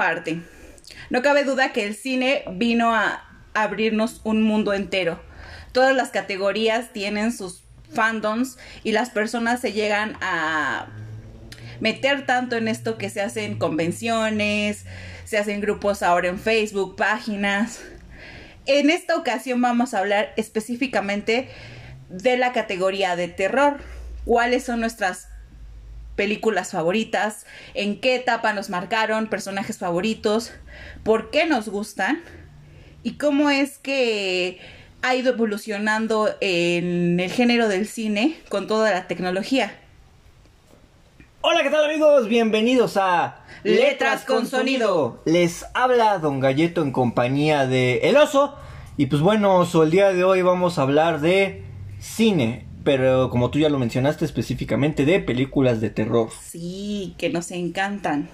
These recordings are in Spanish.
arte. No cabe duda que el cine vino a abrirnos un mundo entero. Todas las categorías tienen sus fandoms y las personas se llegan a meter tanto en esto que se hacen convenciones, se hacen grupos ahora en Facebook, páginas. En esta ocasión vamos a hablar específicamente de la categoría de terror. ¿Cuáles son nuestras películas favoritas? ¿En qué etapa nos marcaron? ¿Personajes favoritos? ¿Por qué nos gustan? ¿Y cómo es que ha ido evolucionando en el género del cine con toda la tecnología? Hola, ¿qué tal amigos? Bienvenidos a Letras con Sonido. Les habla Don Galleto en compañía de El Oso. Y pues bueno, Oso, el día de hoy vamos a hablar de cine. Pero como tú ya lo mencionaste específicamente, de películas de terror. Sí, que nos encantan.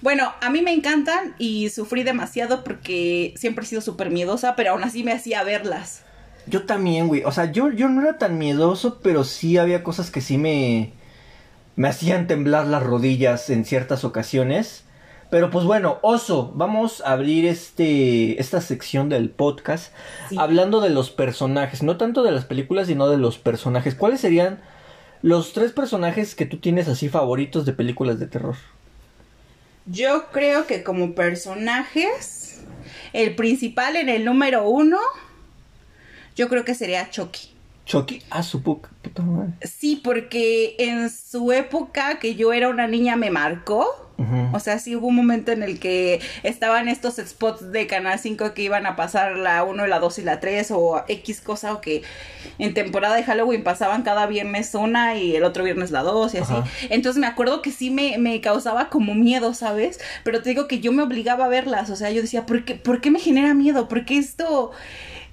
Bueno, a mí me encantan y sufrí demasiado porque siempre he sido súper miedosa, pero aún así me hacía verlas. Yo también, güey. O sea, yo, yo no era tan miedoso, pero sí había cosas que sí me me hacían temblar las rodillas en ciertas ocasiones. Pero pues bueno, Oso, vamos a abrir este esta sección del podcast hablando de los personajes, no tanto de las películas, sino de los personajes. ¿Cuáles serían los tres personajes que tú tienes así favoritos de películas de terror? Yo creo que como personajes, el principal en el número uno, yo creo que sería Chucky. Chucky, a su puta madre. Sí, porque en su época que yo era una niña me marcó. O sea, sí hubo un momento en el que estaban estos spots de Canal 5 que iban a pasar la 1, la 2 y la 3 o X cosa o que en temporada de Halloween pasaban cada viernes una y el otro viernes la 2 y así. Entonces me acuerdo que sí me, me, causaba como miedo, ¿sabes? Pero te digo que yo me obligaba a verlas. O sea, yo decía, ¿por qué, ¿por qué me genera miedo? Porque esto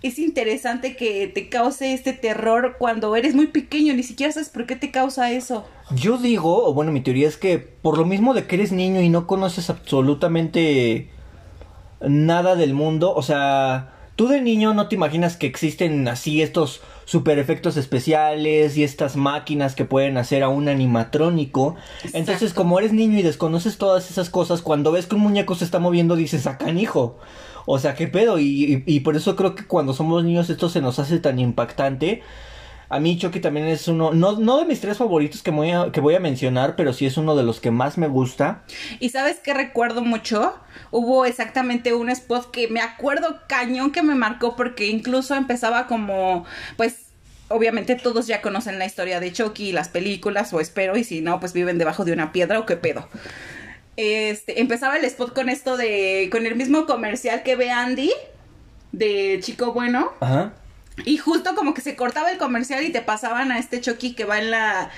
es interesante que te cause este terror cuando eres muy pequeño, ni siquiera sabes por qué te causa eso. Yo digo, o bueno, mi teoría es que por lo mismo de que eres niño y no conoces absolutamente nada del mundo, o sea, tú de niño no te imaginas que existen así estos super efectos especiales y estas máquinas que pueden hacer a un animatrónico. Entonces, como eres niño y desconoces todas esas cosas, cuando ves que un muñeco se está moviendo, dices, sacan hijo. O sea, ¿qué pedo? Y, y, por eso creo que cuando somos niños esto se nos hace tan impactante. A mí Chucky también es uno, no, no de mis tres favoritos que voy, a, que voy a mencionar, pero sí es uno de los que más me gusta. ¿Y sabes qué recuerdo mucho? Hubo exactamente un spot que me acuerdo cañón que me marcó porque incluso empezaba como, pues, obviamente todos ya conocen la historia de Chucky y las películas, o espero, y si no, pues viven debajo de una piedra o qué pedo este, empezaba el spot con esto de, con el mismo comercial que ve Andy, de Chico Bueno. Ajá. Y justo como que se cortaba el comercial y te pasaban a este Chucky que va en la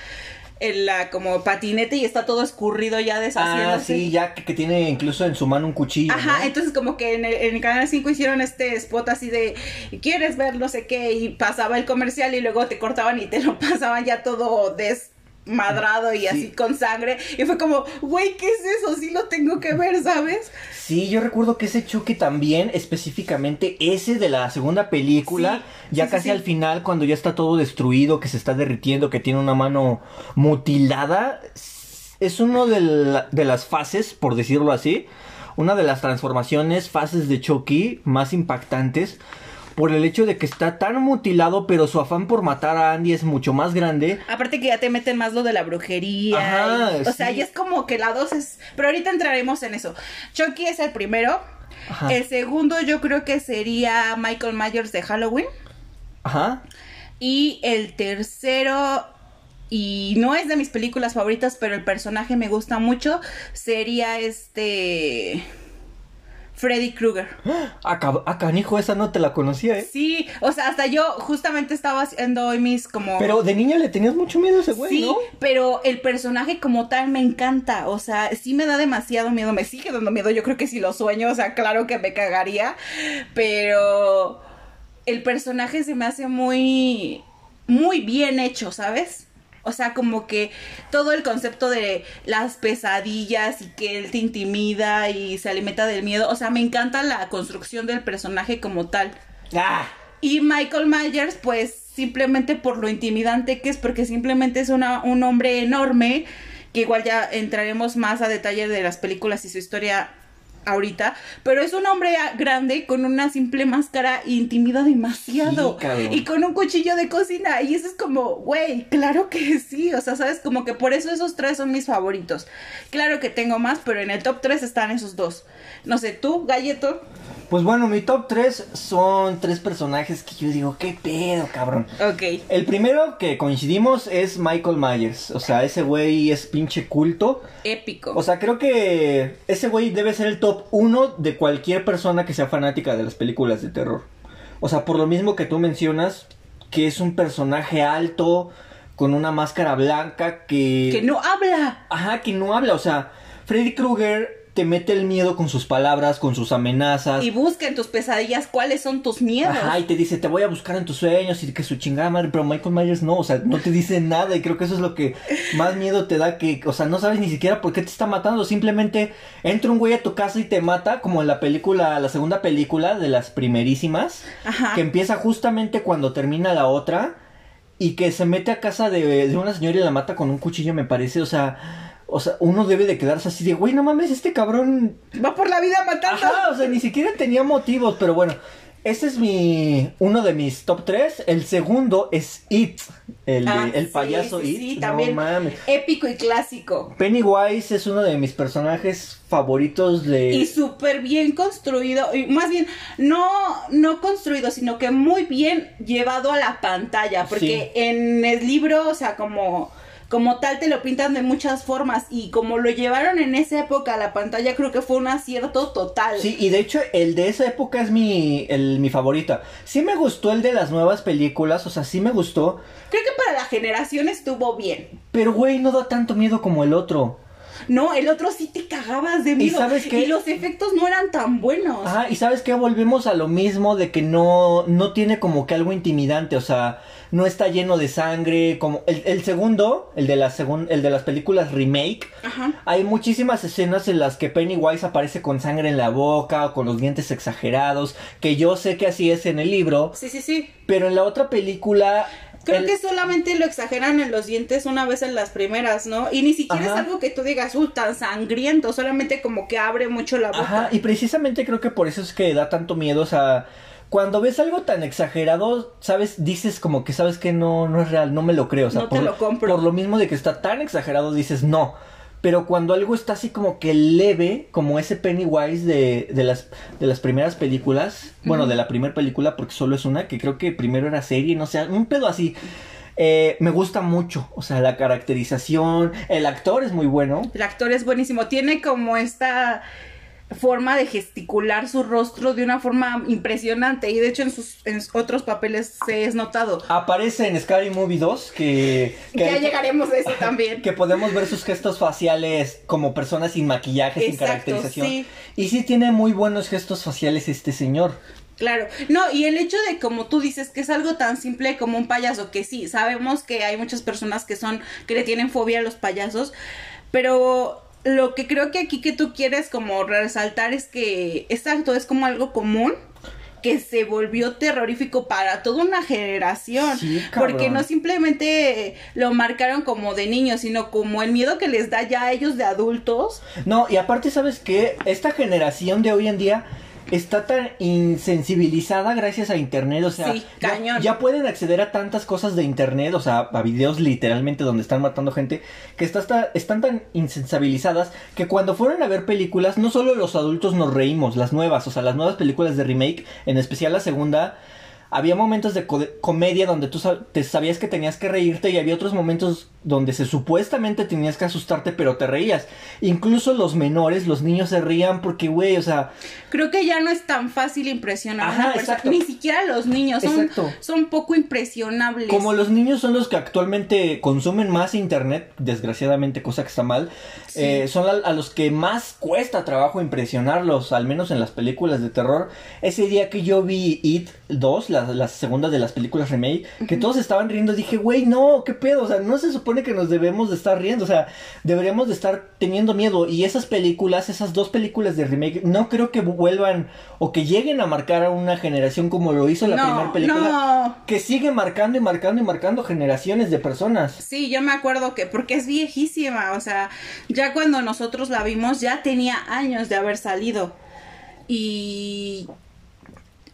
en la como patinete y está todo escurrido ya deshaciéndose. Ah, sí, ya que, tiene incluso en su mano un cuchillo. Ajá, entonces como que en el, en el, Canal 5 hicieron este spot así de, ¿quieres ver no sé qué? Y pasaba el comercial y luego te cortaban y te lo pasaban ya todo des madrado y así con sangre. Y fue como, güey, ¿qué es eso? Sí lo tengo que ver, ¿sabes? Sí, yo recuerdo que ese choque también, específicamente ese de la segunda película, ya casi al final, cuando ya está todo destruido, que se está derritiendo, que tiene una mano mutilada, es uno de, de las fases, por decirlo así, una de las transformaciones, fases de Chucky más impactantes por el hecho de que está tan mutilado, pero su afán por matar a Andy es mucho más grande. Aparte que ya te meten más lo de la brujería. Ajá, o sea, y es como que la dos es... Pero ahorita entraremos en eso. Chucky es el primero. Ajá. El segundo yo creo que sería Michael Myers de Halloween. Ajá. Y el tercero y no es de mis películas favoritas, pero el personaje me gusta mucho, sería este... Freddy Krueger. Acá, ah, canijo, esa no te la conocía, ¿eh? Sí, o sea, hasta yo justamente estaba haciendo hoy mis como... Pero de niña le tenías mucho miedo a ese güey, sí, pero el personaje como tal me encanta, o sea, sí me da demasiado miedo, me sigue dando miedo, yo creo que si lo sueño, o sea, claro que me cagaría, pero el personaje se me hace muy, muy bien hecho, ¿sabes? O sea, como que todo el concepto de las pesadillas y que él te intimida y se alimenta del miedo. O sea, me encanta la construcción del personaje como tal. Ah. Y Michael Myers, pues simplemente por lo intimidante que es, porque simplemente es una, un hombre enorme que igual ya entraremos más a detalle de las películas y su historia ahorita, pero es un hombre grande con una simple máscara e intimida demasiado y con un cuchillo de cocina y eso es como, güey, claro que sí, o sea, sabes, como que por eso esos tres son mis favoritos. Claro que tengo más, pero en el top 3 están esos dos. No sé, tú, Galleto. Pues bueno, mi top 3 son tres personajes que yo digo, qué pedo, cabrón. Ok. El primero que coincidimos es Michael Myers. O sea, ese güey es pinche culto. Épico. O sea, creo que ese güey debe ser el top 1 de cualquier persona que sea fanática de las películas de terror. O sea, por lo mismo que tú mencionas, que es un personaje alto, con una máscara blanca que... Que no habla. Ajá, que no habla. O sea, Freddy Krueger te mete el miedo con sus palabras, con sus amenazas. Y busca en tus pesadillas cuáles son tus miedos. Ajá, y te dice, te voy a buscar en tus sueños y que su chingada madre, pero Michael Myers no, o sea, no te dice nada y creo que eso es lo que más miedo te da, que, o sea, no sabes ni siquiera por qué te está matando, simplemente entra un güey a tu casa y te mata, como en la película, la segunda película de las primerísimas, Ajá. que empieza justamente cuando termina la otra y que se mete a casa de, de una señora y la mata con un cuchillo, me parece, o sea... O sea, uno debe de quedarse así de, güey, no mames, este cabrón... Va por la vida matando. Ajá, o sea, ni siquiera tenía motivos, pero bueno. Este es mi... Uno de mis top 3. El segundo es It. El, Ah, el payaso sí, It. Sí, No también. mames. Épico y clásico. Pennywise es uno de mis personajes favoritos de... Y súper bien construido, y más bien, no, no construido, sino que muy bien llevado a la pantalla, porque en el libro, o sea, como, como tal te lo pintan de muchas formas, y como lo llevaron en esa época a la pantalla, creo que fue un acierto total. Sí, y de hecho el de esa época es mi, el, mi favorita. Sí me gustó el de las nuevas películas, o sea, sí me gustó, Creo que para la generación estuvo bien. pero güey, no da tanto miedo como el otro. No, el otro sí te cagabas de miedo. sabes qué? Y los efectos no eran tan buenos. Ajá, y sabes que volvemos a lo mismo de que no, no tiene como que algo intimidante, o sea, no está lleno de sangre, como el, el segundo, el de, la segun- el de las películas remake, Ajá. hay muchísimas escenas en las que Pennywise aparece con sangre en la boca o con los dientes exagerados, que yo sé que así es en el libro, Sí, sí, sí. pero en la otra película... Creo el- que solamente lo exageran en los dientes una vez en las primeras, ¿no? Y ni siquiera Ajá. es algo que tú digas, uh, tan sangriento, solamente como que abre mucho la boca. Ajá, y precisamente creo que por eso es que da tanto miedo, o sea, cuando ves algo tan exagerado, sabes, dices como que sabes que no, no es real, no me lo creo, o sea, No te por, lo compro. por lo mismo de que está tan exagerado, dices no. Pero cuando algo está así como que leve, como ese Pennywise de, de las de las primeras películas, bueno, de la primera película, porque solo es una, que creo que primero era serie, no sé, un pedo así. eh, me gusta mucho, o sea, la caracterización, el actor es muy bueno. El actor es buenísimo, tiene como esta forma de gesticular su rostro de una forma impresionante y de hecho en sus en otros papeles se es notado. Aparece en Scary Movie 2 que, que ya llegaremos a eso también. que podemos ver sus gestos faciales como personas sin maquillaje, sin caracterización. sí. Y sí tiene muy buenos gestos faciales este señor. Claro, no, y el hecho de como tú dices que es algo tan simple como un payaso, que sí, sabemos que hay muchas personas que son, que le tienen fobia a los payasos, pero lo que creo que aquí que tú quieres como resaltar es que exacto, es como algo común que se volvió terrorífico para toda una generación, Sí, porque no simplemente lo marcaron como de niños, sino como el miedo que les da ya a ellos de adultos. No, y aparte, ¿sabes qué? Esta generación de hoy en día está tan insensibilizada gracias a internet, o sea, Sí, ya-. Ya, pueden acceder a tantas cosas de internet, o sea, a videos literalmente donde están matando gente, que está, está- están tan insensibilizadas que cuando fueron a ver películas, no solo los adultos nos reímos, las nuevas, o sea, las nuevas películas de remake, en especial la segunda, había momentos de co- comedia donde tú sab- te sabías que tenías que reírte y había otros momentos donde se supuestamente tenías que asustarte pero te reías. Incluso los menores, los niños se rían porque, güey, o sea, Creo que ya no es tan fácil impresionar a una persona, exacto. ni siquiera los niños son, Exacto. son poco impresionables. como los niños son los que actualmente consumen más internet, desgraciadamente, cosa que está mal, Sí. eh, son a, a los que más cuesta trabajo impresionarlos, al menos en las películas de terror. Ese día que yo vi It 2, la, la segunda de las películas remake, que todos estaban riendo, dije, güey, no, qué pedo, o sea, no se supone que nos debemos de estar riendo, o sea, deberíamos de estar teniendo miedo. Y esas películas, esas dos películas de remake, no creo que vuelvan o que lleguen a marcar a una generación como lo hizo la primera película. No. Que sigue marcando y marcando y marcando generaciones de personas. Sí, yo me acuerdo que, porque es viejísima, o sea, ya cuando nosotros la vimos ya tenía años de haber salido. Y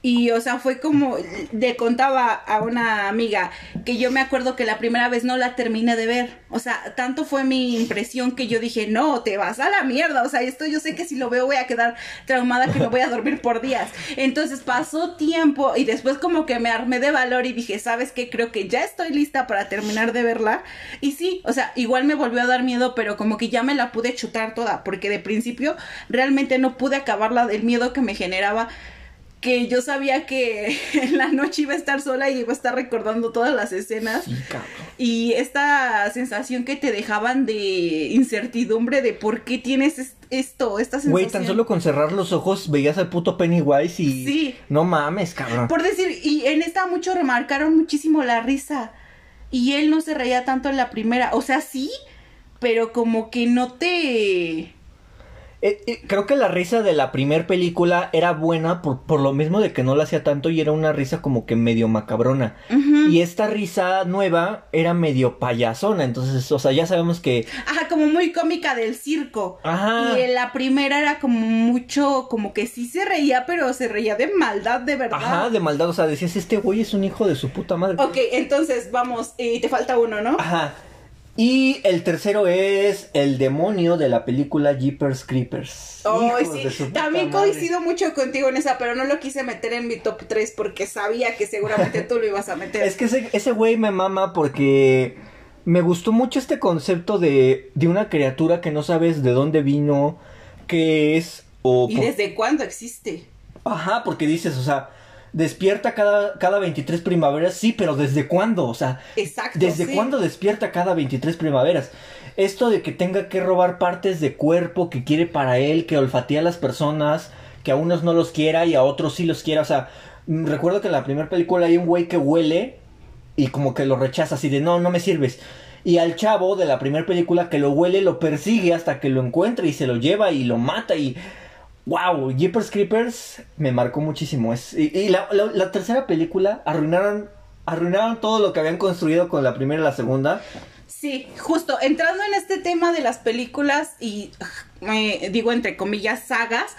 y, o sea, fue como, le contaba a una amiga que yo me acuerdo que la primera vez no la terminé de ver. O sea, tanto fue mi impresión que yo dije, no, te vas a la mierda. O sea, esto yo sé que si lo veo voy a quedar traumada, que no voy a dormir por días. Entonces pasó tiempo y después como que me armé de valor y dije, ¿sabes qué? Creo que ya estoy lista para terminar de verla. Y sí, o sea, igual me volvió a dar miedo, pero como que ya me la pude chutar toda, porque de principio realmente no pude acabarla del miedo que me generaba que yo sabía que en la noche iba a estar sola y iba a estar recordando todas las escenas. y esta sensación que te dejaban de incertidumbre de por qué tienes esto, esta sensación. Güey, tan solo con cerrar los ojos veías al puto Pennywise y... Sí. No mames, cabrón. Por decir, y en esta mucho remarcaron muchísimo la risa. Y él no se reía tanto en la primera. O sea, sí, pero como que no te eh, eh, creo que la risa de la primer película era buena por, por, lo mismo de que no la hacía tanto y era una risa como que medio macabrona. Y esta risa nueva era medio payasona, entonces, o sea, ya sabemos que... Ajá, como muy cómica del circo. Ajá. Y la primera era como mucho, como que sí se reía, pero se reía de maldad, de verdad. Ajá, de maldad, o sea, decías, este güey es un hijo de su puta madre. Ok, entonces, vamos, y te falta uno, ¿no? Ajá. Y el tercero es el demonio de la película Jeepers Creepers. Oh, sí. También coincido mucho contigo en esa, pero no lo quise meter en mi top 3 porque sabía que seguramente tú lo ibas a meter. Es que ese güey me mama porque me gustó mucho este concepto de, de una criatura que no sabes de dónde vino, qué es o... ¿Y desde cuándo existe? Ajá, porque dices, o sea, despierta cada, cada 23 primaveras, sí, pero ¿desde cuándo? O sea, ¿desde cuándo despierta cada 23 primaveras? Esto de que tenga que robar partes de cuerpo que quiere para él, que olfatea a las personas, que a unos no los quiera y a otros sí los quiera. O sea, mm, recuerdo que en la primera película hay un güey que huele y como que lo rechaza así de no, no me sirves. Y al chavo de la primera película que lo huele lo persigue hasta que lo encuentra y se lo lleva y lo mata y wow, Jeepers Creepers me marcó muchísimo. Es, y, la, tercera película arruinaron, arruinaron todo lo que habían construido con la primera y la segunda. Sí, justo, entrando en este tema de las películas y digo entre comillas sagas,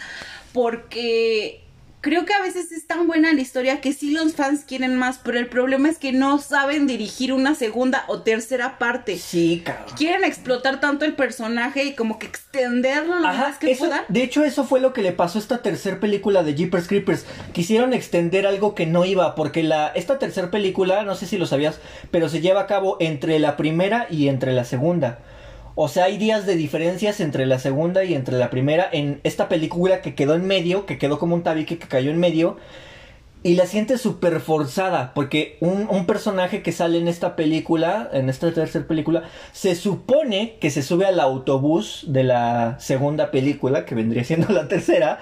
porque creo que a veces es tan buena la historia que sí los fans quieren más, pero el problema es que no saben dirigir una segunda o tercera parte. Sí, cabrón. Quieren explotar tanto el personaje y como que extenderlo lo más que puedan. De hecho, eso fue lo que le pasó a esta tercera película de Jeepers Creepers. Quisieron extender algo que no iba, porque la, esta tercera película, no sé si lo sabías, pero se lleva a cabo entre la primera y entre la segunda. O sea, hay días de diferencias entre la segunda y entre la primera en esta película que quedó en medio, que quedó como un tabique que cayó en medio. Y la siente súper forzada, porque un, un, personaje que sale en esta película, en esta tercera película, se supone que se sube al autobús de la segunda película, que vendría siendo la tercera,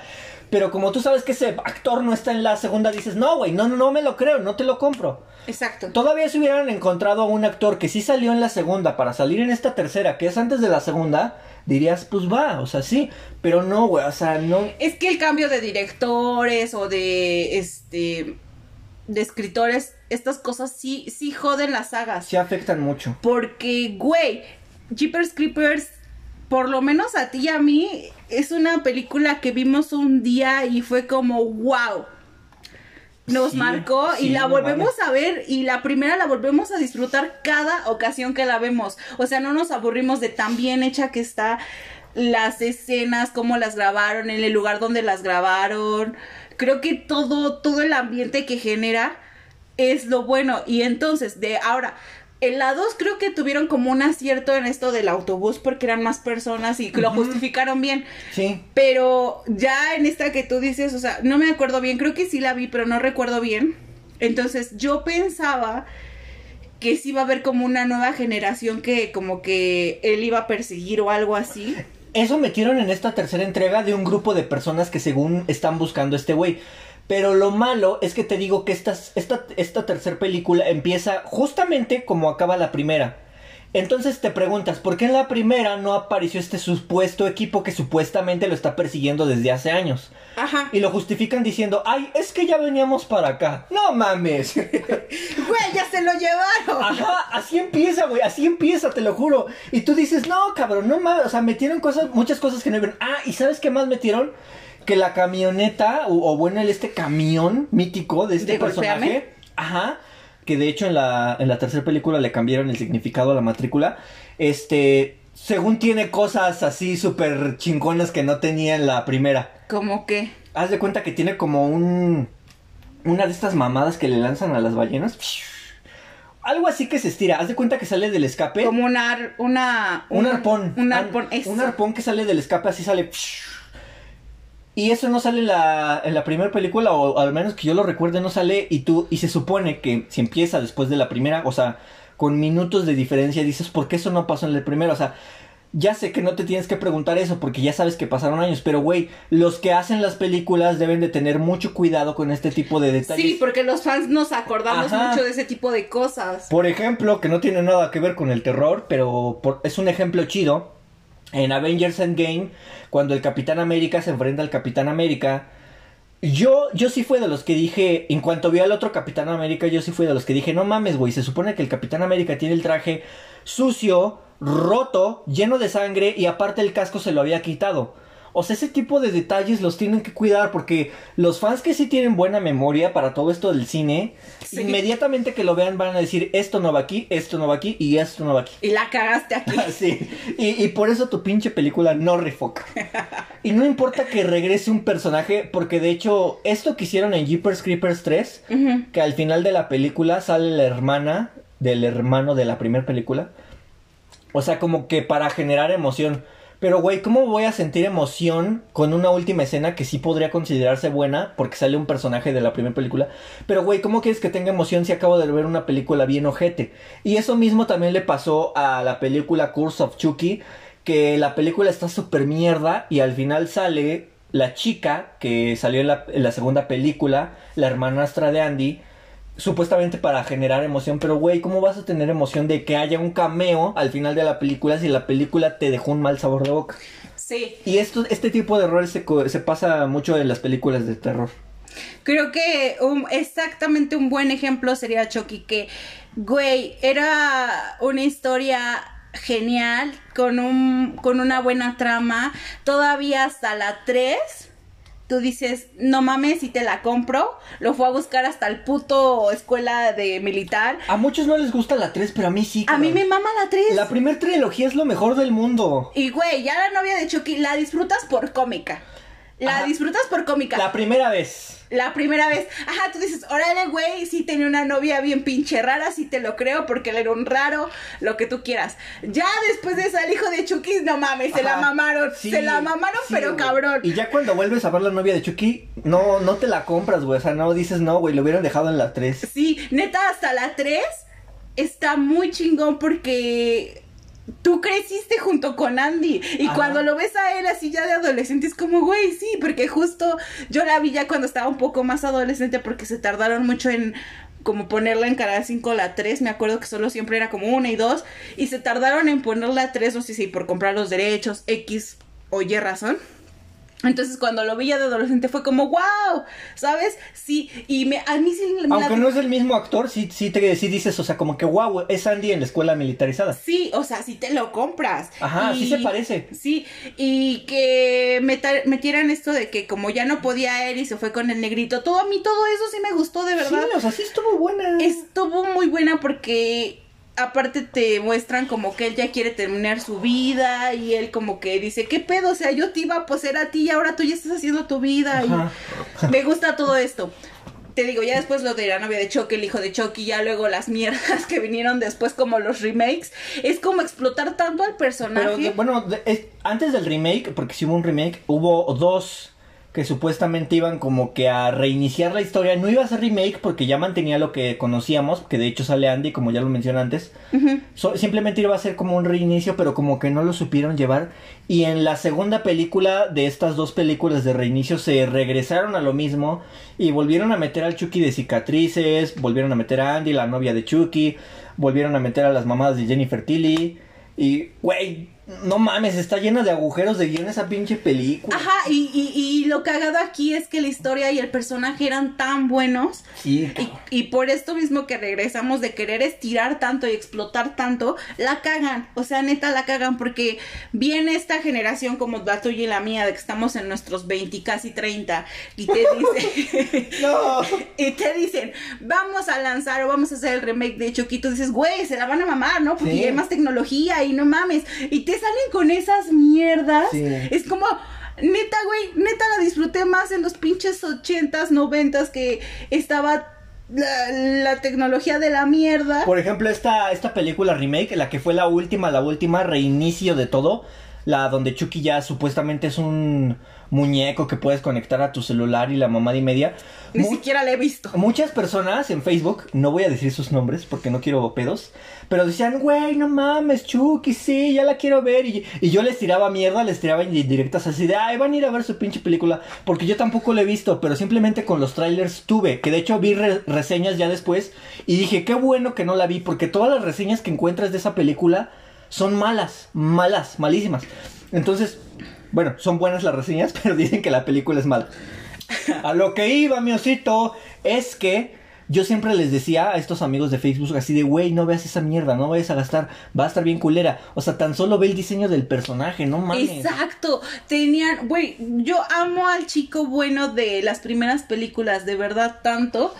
pero como tú sabes que ese actor no está en la segunda, dices, no, güey, no, no, no me lo creo, no te lo compro. Exacto. Todavía si hubieran encontrado a un actor que sí salió en la segunda para salir en esta tercera, que es antes de la segunda, dirías, pues va, o sea, sí, pero no, güey, o sea, no. Es que el cambio de directores o de, este, de escritores, estas cosas sí, sí joden las sagas. Sí afectan mucho. Porque, güey, Jeepers Creepers por lo menos a ti y a mí, es una película que vimos un día y fue como, wow. Nos marcó y la volvemos a ver y la primera la volvemos a disfrutar cada ocasión que la vemos. O sea, no nos aburrimos de tan bien hecha que está las escenas, cómo las grabaron, en el lugar donde las grabaron. Creo que todo, todo el ambiente que genera es lo bueno. Y entonces, de ahora, en la 2 creo que tuvieron como un acierto en esto del autobús porque eran más personas y lo justificaron bien. Sí. Pero ya en esta que tú dices, o sea, no me acuerdo bien, creo que sí la vi, pero no recuerdo bien. Entonces yo pensaba que sí iba a haber como una nueva generación que como que él iba a perseguir o algo así. Eso metieron en esta tercera entrega de un grupo de personas que según están buscando a este güey. Pero lo malo es que te digo que esta, esta, esta tercera película empieza justamente como acaba la primera. Entonces te preguntas, ¿por qué en la primera no apareció este supuesto equipo que supuestamente lo está persiguiendo desde hace años? Ajá. Y lo justifican diciendo, ay, es que ya veníamos para acá. No mames. Güey, ya se lo llevaron. Ajá, así empieza, güey, así empieza, te lo juro. Y tú dices, no, cabrón, no mames, o sea, metieron cosas, muchas cosas que no iban. Ah, ¿y sabes qué más metieron? Que la camioneta, o, o bueno, este camión mítico de este ¿De personaje. Ajá. Que de hecho en la, en la tercera película le cambiaron el significado a la matrícula. Este, según tiene cosas así súper chingonas que no tenía en la primera. ¿Cómo que? Haz de cuenta que tiene como un. Una de estas mamadas que le lanzan a las ballenas. Algo así que se estira. Haz de cuenta que sale del escape. Como una, un arpón. Un An- arpón, eso. Un arpón que sale del escape, así sale. Y eso no sale en la, en la primera película, o al menos que yo lo recuerde, no sale. Y tú, y se supone que si empieza después de la primera, o sea, con minutos de diferencia, dices, ¿por qué eso no pasó en la primera? O sea, ya sé que no te tienes que preguntar eso, porque ya sabes que pasaron años, pero güey, los que hacen las películas deben de tener mucho cuidado con este tipo de detalles. Sí, porque los fans nos acordamos Ajá. mucho de ese tipo de cosas. Por ejemplo, que no tiene nada que ver con el terror, pero por- es un ejemplo chido. En Avengers Endgame, cuando el Capitán América se enfrenta al Capitán América, yo, yo sí fui de los que dije, en cuanto vi al otro Capitán América, yo sí fui de los que dije, no mames, güey, se supone que el Capitán América tiene el traje sucio, roto, lleno de sangre y aparte el casco se lo había quitado. O sea, ese tipo de detalles los tienen que cuidar porque los fans que sí tienen buena memoria para todo esto del cine, Sí. inmediatamente que lo vean van a decir, esto no va aquí, esto no va aquí y esto no va aquí. Y la cagaste aquí. Sí, y, y por eso tu pinche película no refoca. Y no importa que regrese un personaje, porque de hecho, esto que hicieron en Jeepers Creepers 3, Ujú. que al final de la película sale la hermana del hermano de la primera película. O sea, como que para generar emoción. Pero, güey, ¿cómo voy a sentir emoción con una última escena que sí podría considerarse buena porque sale un personaje de la primera película? Pero, güey, ¿cómo quieres que tenga emoción si acabo de ver una película bien ojete? Y eso mismo también le pasó a la película Curse of Chucky, que la película está súper mierda y al final sale la chica que salió en la, en la segunda película, la hermanastra de Andy, supuestamente para generar emoción, pero güey, ¿cómo vas a tener emoción de que haya un cameo al final de la película si la película te dejó un mal sabor de boca? Sí. Y esto, este tipo de errores se, se pasa mucho en las películas de terror. Creo que un- exactamente un buen ejemplo sería Chucky, que, güey, era una historia genial, con, un, con una buena trama, todavía hasta la 3. Tú dices, no mames, si te la compro. Lo fue a buscar hasta el puto escuela de militar. A muchos no les gusta la 3, pero a mí sí. A mí cabrón. me mama la 3. La primer trilogía es lo mejor del mundo. Y güey, ya la novia de Chucky la disfrutas por cómica. La Ajá. disfrutas por cómica. La primera vez. La primera vez, ajá, tú dices, órale, güey, sí tenía una novia bien pinche rara, sí te lo creo, porque él era un raro, lo que tú quieras. Ya después de eso, el hijo de Chucky, no mames, se la mamaron, Sí, se la mamaron, sí, pero güey. cabrón. Y ya cuando vuelves a ver la novia de Chucky, no, no te la compras, güey. O sea, no dices no, güey. Lo hubieran dejado en la 3. Sí, neta, hasta la 3 está muy chingón porque tú creciste junto con Andy. Y Ajá. cuando lo ves a él así ya de adolescente, es como, güey, sí, porque justo yo la vi ya cuando estaba un poco más adolescente porque se tardaron mucho en como ponerla en Canal 5 la 3, me acuerdo que solo siempre era como una y dos, y se tardaron en ponerla la 3, no sé si por comprar los derechos, X o Y razón. Entonces cuando lo vi ya de adolescente fue como, wow, ¿sabes? Sí, y me, a mí sí la- Aunque no es el mismo actor, sí, sí te sí dices, o sea, como que wow, es Andy en la escuela militarizada. Sí, o sea, si te lo compras. Ajá, Y- sí se parece. Sí, y que metieran esto de que como ya no podía él y se fue con el negrito, todo a mí todo eso sí me gustó de verdad. Sí, o sea, sí estuvo buena. Estuvo muy buena porque aparte te muestran como que él ya quiere terminar su vida y él como que dice, ¿qué pedo? O sea, yo te iba a poseer a ti y ahora tú ya estás haciendo tu vida y me gusta todo esto. Te digo, ya después lo de la novia de Chucky, el hijo de Chucky, ya luego las mierdas que vinieron después como los remakes, es como explotar tanto al personaje. Pero bueno, de- es- antes del remake, porque si hubo un remake, hubo dos que supuestamente iban como que a reiniciar la historia. No iba a ser remake porque ya mantenía lo que conocíamos, que de hecho sale Andy, como ya lo mencioné antes. So- simplemente iba a ser como un reinicio, pero como que no lo supieron llevar. Y en la segunda película de estas dos películas de reinicio se regresaron a lo mismo y volvieron a meter al Chucky de cicatrices, volvieron a meter a Andy, la novia de Chucky, volvieron a meter a las mamadas de Jennifer Tilly. Y, güey, no mames, está llena de agujeros de guion esa pinche película. Ajá, y, y, y lo cagado aquí es que la historia y el personaje eran tan buenos Sí, Y, y por esto mismo que regresamos de querer estirar tanto y explotar tanto, la cagan. O sea, neta la cagan porque viene esta generación como la tuya y la mía, de que estamos en nuestros 20, casi 30, y te dicen, No. y te dicen, vamos a lanzar o vamos a hacer el remake de Chucky. Y tú dices, güey, se la van a mamar, ¿no? Porque Sí. hay más tecnología y no mames. Y te salen con esas mierdas. Sí. Es como, neta, güey, neta la disfruté más en los pinches ochentas, noventas que estaba la, la tecnología de la mierda. Por ejemplo, esta, esta película remake, la que fue la última, la última reinicio de todo, la donde Chucky ya supuestamente es un muñeco que puedes conectar a tu celular y la mamá y media. Ni Mu- siquiera la he visto. Muchas personas en Facebook, no voy a decir sus nombres porque no quiero pedos, pero decían, güey, no mames, Chucky, sí, ya la quiero ver. Y, y yo les tiraba mierda, les tiraba indirectas así de, ay, van a ir a ver su pinche película, porque yo tampoco la he visto, pero simplemente con los trailers tuve, que de hecho vi re- reseñas ya después y dije, qué bueno que no la vi, porque todas las reseñas que encuentras de esa película son malas, malas, malísimas. Entonces, bueno, son buenas las reseñas, pero dicen que la película es mala. A lo que iba, mi osito, es que yo siempre les decía a estos amigos de Facebook así de, güey, no veas esa mierda, no vayas a gastar, va a estar bien culera. O sea, tan solo ve el diseño del personaje, no mames. Exacto, tenían, güey, yo amo al chico bueno de las primeras películas, de verdad tanto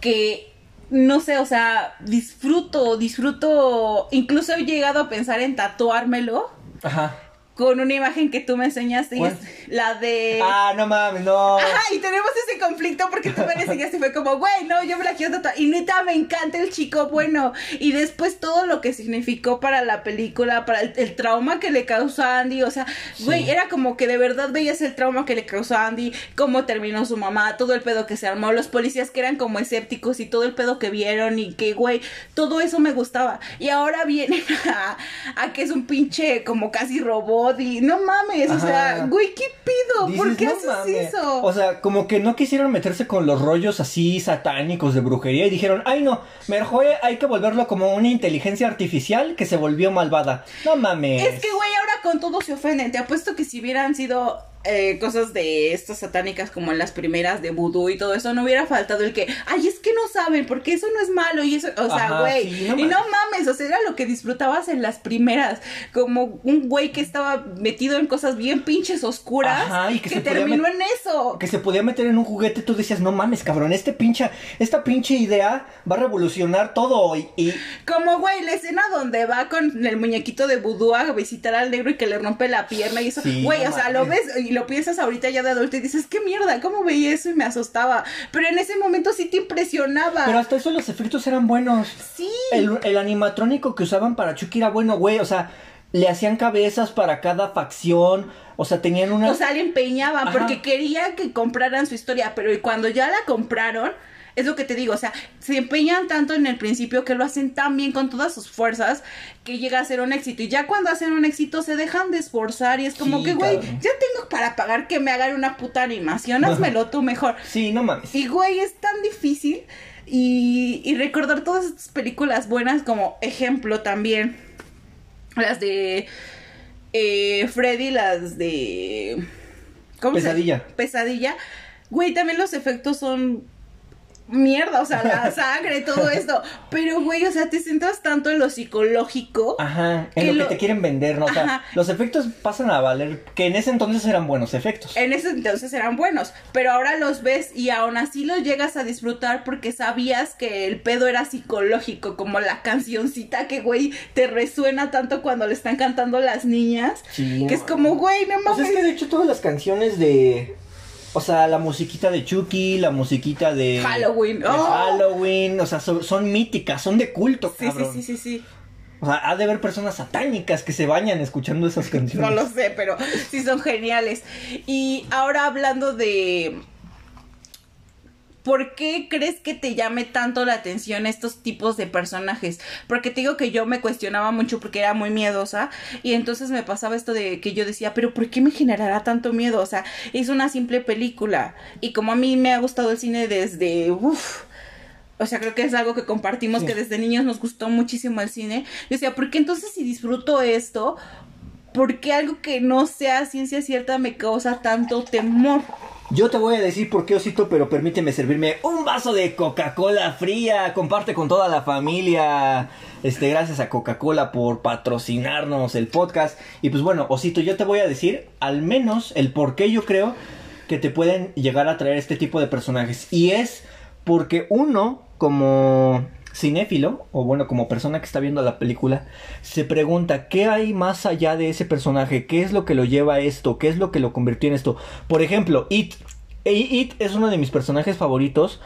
que no sé, o sea, disfruto, disfruto, incluso he llegado a pensar en tatuármelo Ajá. Con una imagen que tú me enseñaste y es la de Ah, no mames, no. Ajá, y tenemos ese conflicto porque tú me enseñaste y fue como, güey, no, yo me la quiero tatuar. Y neta, me encanta el chico bueno. Y después todo lo que significó para la película, para el, el trauma que le causó a Andy. O sea, güey, Sí. era como que de verdad veías el trauma que le causó a Andy, cómo terminó su mamá, todo el pedo que se armó, los policías que eran como escépticos y todo el pedo que vieron y que, güey, todo eso me gustaba. Y ahora vienen a, a que es un pinche como casi robot no mames, o sea, güey, ¿qué pido? ¿Por Dices, qué "No haces mames". eso? O sea, como que no quisieron meterse con los rollos así satánicos de brujería y dijeron, ay no, mejor hay que volverlo como una inteligencia artificial que se volvió malvada. No mames. Es que, güey, ahora con todo se ofenden. Te apuesto que si hubieran sido eh, cosas de estas satánicas como en las primeras de vudú y todo eso, no hubiera faltado el que, ay, es que no saben, porque eso no es malo y eso, o sea, güey. sí, no y no mames. o sea, era lo que disfrutabas en las primeras, como un güey que estaba metido en cosas bien pinches oscuras, Ajá, y que se terminó en eso. que se podía meter en un juguete, tú decías, no mames, cabrón, este pinche, esta pinche idea va a revolucionar todo y, y- Como, güey, la escena donde va con el muñequito de vudú a visitar al negro y que le rompe la pierna y eso. Sí, Güey, no o sea, lo ves y lo piensas ahorita ya de adulto y dices, qué mierda, ¿cómo veía eso? Y me asustaba. Pero en ese momento sí te impresionaba. pero hasta eso los efectos eran buenos. Sí. El, el animatrónico que usaban para Chucky era bueno, güey, o sea, le hacían cabezas para cada facción, o sea, tenían una... O sea, le empeñaban Ajá. porque quería que compraran su historia, pero cuando ya la compraron, es lo que te digo, o sea, se empeñan tanto en el principio que lo hacen tan bien con todas sus fuerzas que llega a ser un éxito. Y ya cuando hacen un éxito se dejan de esforzar y es como Sí, que, güey, ya tengo para pagar que me hagan una puta animación, házmelo tú mejor. Sí, no mames. Y, güey, es tan difícil. Y, y recordar todas estas películas buenas como ejemplo también. Las de eh, Freddy, las de... ¿cómo se- Pesadilla. Pesadilla. Güey, también los efectos son mierda, o sea, la sangre, todo esto. Pero, güey, o sea, te centras tanto en lo psicológico. Ajá, en que lo, lo- que te quieren vender, ¿no? O sea, Ajá. los efectos pasan a valer, que en ese entonces eran buenos efectos. En ese entonces eran buenos, pero ahora los ves y aún así los llegas a disfrutar porque sabías que el pedo era psicológico, como la cancioncita que, güey, te resuena tanto cuando le están cantando las niñas, Sí, que no es como, güey, no Pues mames. es que de hecho todas las canciones de... O sea, la musiquita de Chucky, la musiquita de... Halloween. de ¡Oh! Halloween, o sea, son, son míticas, son de culto, Sí, sí, sí, sí, sí. O sea, ha de haber personas satánicas que se bañan escuchando esas canciones. No lo sé, pero sí son geniales. Y ahora hablando de ¿Por qué crees que te llame tanto la atención estos tipos de personajes? Porque te digo que yo me cuestionaba mucho porque era muy miedosa y entonces me pasaba esto de que yo decía, pero ¿por qué me generará tanto miedo? O sea, es una simple película y como a mí me ha gustado el cine desde... Uf, o sea, creo que es algo que compartimos, que desde niños nos gustó muchísimo el cine. Yo decía, ¿por qué entonces si disfruto esto, por qué algo que no sea ciencia cierta me causa tanto temor? Yo te voy a decir por qué osito, pero permíteme servirme un vaso de Coca-Cola fría. Comparte con toda la familia. Este, gracias a Coca-Cola por patrocinarnos el podcast. Y pues bueno, osito, yo te voy a decir al menos el por qué yo creo que te pueden llegar a traer este tipo de personajes. Y es porque uno, como cinéfilo, o bueno, como persona que está viendo la película, se pregunta qué hay más allá de ese personaje, qué es lo que lo lleva a esto, qué es lo que lo convirtió en esto. Por ejemplo, It. It es uno de mis personajes favoritos.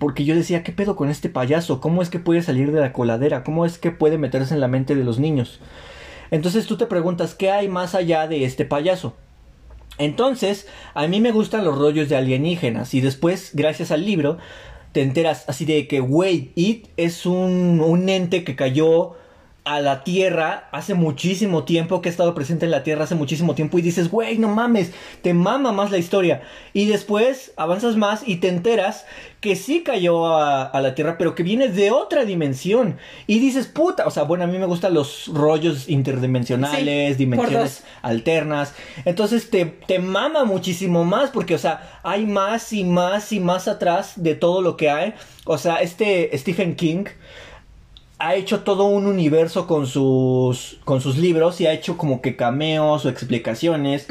Porque yo decía, ¿qué pedo con este payaso? ¿Cómo es que puede salir de la coladera? ¿Cómo es que puede meterse en la mente de los niños? Entonces tú te preguntas, ¿qué hay más allá de este payaso? Entonces, a mí me gustan los rollos de alienígenas y después, gracias al libro, te enteras así de que, güey, It es un, un ente que cayó a la Tierra hace muchísimo tiempo, que ha estado presente en la Tierra hace muchísimo tiempo y dices, güey, no mames, te mama más la historia. Y después avanzas más y te enteras que sí cayó a, la Tierra, pero que viene de otra dimensión. Y dices, puta, o sea, bueno, a mí me gustan los rollos interdimensionales, dimensiones alternas. Entonces te, te mama muchísimo más porque, o sea, hay más y más y más atrás de todo lo que hay. O sea, este Stephen King ha hecho todo un universo con sus, con sus libros y ha hecho como que cameos o explicaciones.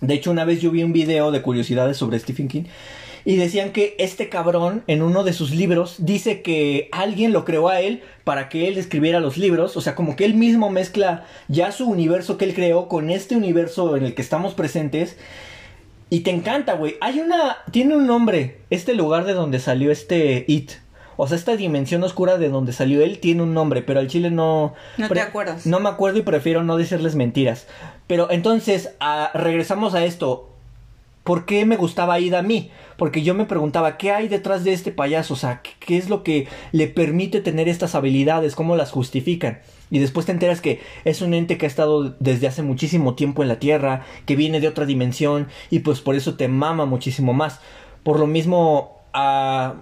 De hecho, una vez yo vi un video de curiosidades sobre Stephen King y decían que este cabrón en uno de sus libros dice que alguien lo creó a él para que él escribiera los libros, o sea, como que él mismo mezcla ya su universo que él creó con este universo en el que estamos presentes. Y te encanta, güey. Hay una... Tiene un nombre, este lugar de donde salió este It. O sea, esta dimensión oscura de donde salió él tiene un nombre, pero al chile no... No te acuerdas. No me acuerdo y prefiero no decirles mentiras. Pero entonces, regresamos a esto. ¿Por qué me gustaba Ida a mí? Porque yo me preguntaba, ¿qué hay detrás de este payaso? O sea, ¿qué es lo que le permite tener estas habilidades? ¿Cómo las justifican? Y después te enteras que es un ente que ha estado desde hace muchísimo tiempo en la Tierra, que viene de otra dimensión, y pues por eso te mama muchísimo más. Por lo mismo, a...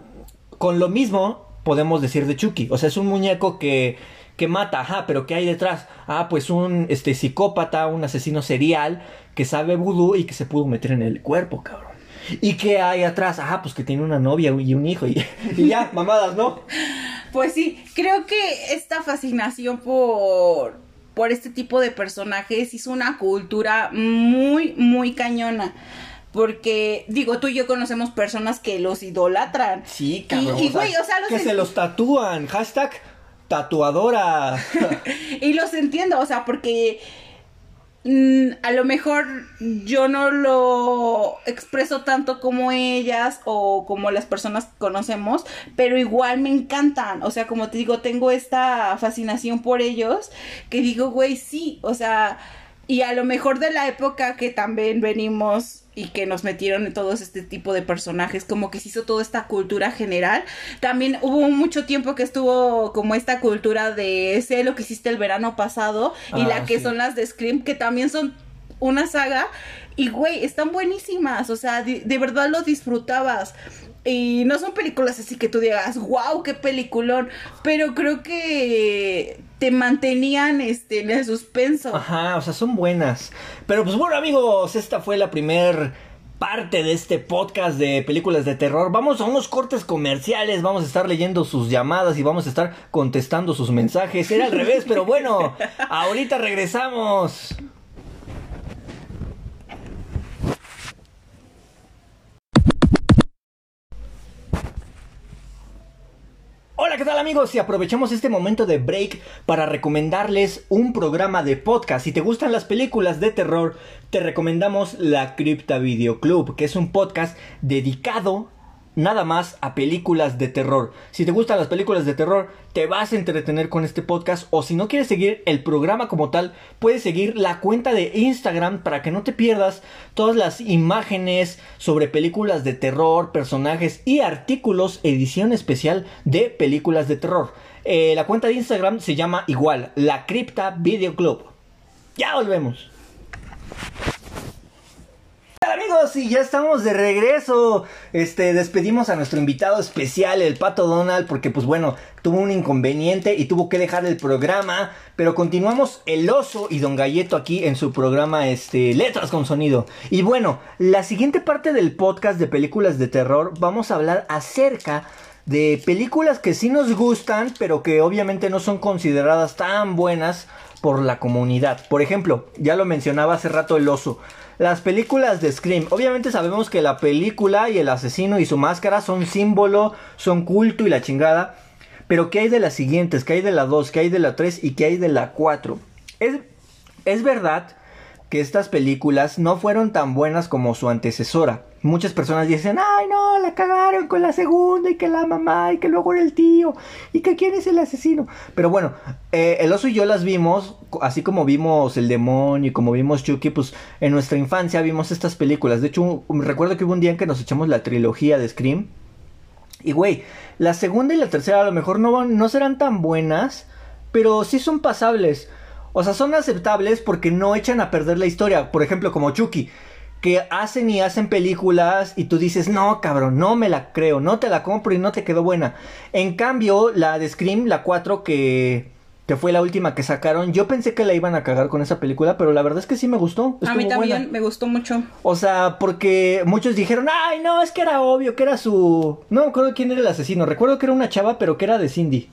Con lo mismo podemos decir de Chucky. O sea, es un muñeco que, que mata, ajá, pero ¿qué hay detrás? Ah, pues un este, psicópata, un asesino serial que sabe vudú y que se pudo meter en el cuerpo, cabrón. ¿Y qué hay atrás? Ajá, pues que tiene una novia y un hijo y, y ya, mamadas, ¿no? Pues sí, creo que esta fascinación por, por este tipo de personajes hizo una cultura muy, muy cañona. Porque, digo, tú y yo conocemos personas que los idolatran. Sí, cabrón. Y, güey, o sea, los que se los tatúan. Hashtag tatuadora. y los entiendo, o sea, porque mm, a lo mejor yo no lo expreso tanto como ellas o como las personas que conocemos, pero igual me encantan. O sea, como te digo, tengo esta fascinación por ellos que digo, güey, sí, o sea, y a lo mejor de la época que también venimos y que nos metieron en todo este tipo de personajes, como que se hizo toda esta cultura general. También hubo mucho tiempo que estuvo como esta cultura de sé lo que hiciste el verano pasado y la ah, que son las de Scream, que también son una saga y güey, están buenísimas, o sea, de verdad lo disfrutabas. Y no son películas así que tú digas, wow, qué peliculón. Pero creo que te mantenían este, en el suspenso. Ajá, o sea, son buenas. Pero pues bueno, amigos, esta fue la primer parte de este podcast de películas de terror. Vamos a unos cortes comerciales, vamos a estar leyendo sus llamadas y vamos a estar contestando sus mensajes. Era al revés, pero bueno, ahorita regresamos. Hola, ¿qué tal amigos? Y aprovechamos este momento de break para recomendarles un programa de podcast. Si te gustan las películas de terror, te recomendamos La Cripta Video Club, que es un podcast dedicado nada más a películas de terror. Si te gustan las películas de terror, te vas a entretener con este podcast. O si no quieres seguir el programa como tal, puedes seguir la cuenta de Instagram para que no te pierdas todas las imágenes sobre películas de terror, personajes y artículos, edición especial de películas de terror. Eh, la cuenta de Instagram se llama igual, La Cripta Video Club. Ya volvemos amigos y ya estamos de regreso. Este despedimos a nuestro invitado especial, el Pato Donald, porque pues bueno, tuvo un inconveniente y tuvo que dejar el programa, pero continuamos el oso y Don Galleto aquí en su programa este Letras con sonido. Y bueno, la siguiente parte del podcast de películas de terror vamos a hablar acerca de películas que sí nos gustan, pero que obviamente no son consideradas tan buenas por la comunidad. Por ejemplo, ya lo mencionaba hace rato el oso. Las películas de Scream. Obviamente sabemos que la película y el asesino y su máscara son símbolo, son culto y la chingada. Pero ¿qué hay de las siguientes? ¿Qué hay de la 2? ¿Qué hay de la 3? ¿Y qué hay de la 4? Es, es verdad que estas películas no fueron tan buenas como su antecesora. Muchas personas dicen, ay no, la cagaron con la segunda y que la mamá y que luego era el tío y que quién es el asesino. Pero bueno, eh, el oso y yo las vimos, así como vimos el demonio y como vimos Chucky, pues en nuestra infancia vimos estas películas. De hecho, recuerdo que hubo un día en que nos echamos la trilogía de Scream. Y güey, la segunda y la tercera a lo mejor no, no serán tan buenas, pero sí son pasables. O sea, son aceptables porque no echan a perder la historia. Por ejemplo, como Chucky. Que hacen y hacen películas y tú dices, no, cabrón, no me la creo, no te la compro y no te quedó buena. En cambio, la de Scream, la 4, que, que fue la última que sacaron, yo pensé que la iban a cagar con esa película, pero la verdad es que sí me gustó. A mí también me gustó mucho. O sea, porque muchos dijeron, ay, no, es que era obvio, que era su... No me acuerdo quién era el asesino, recuerdo que era una chava, pero que era de Cindy.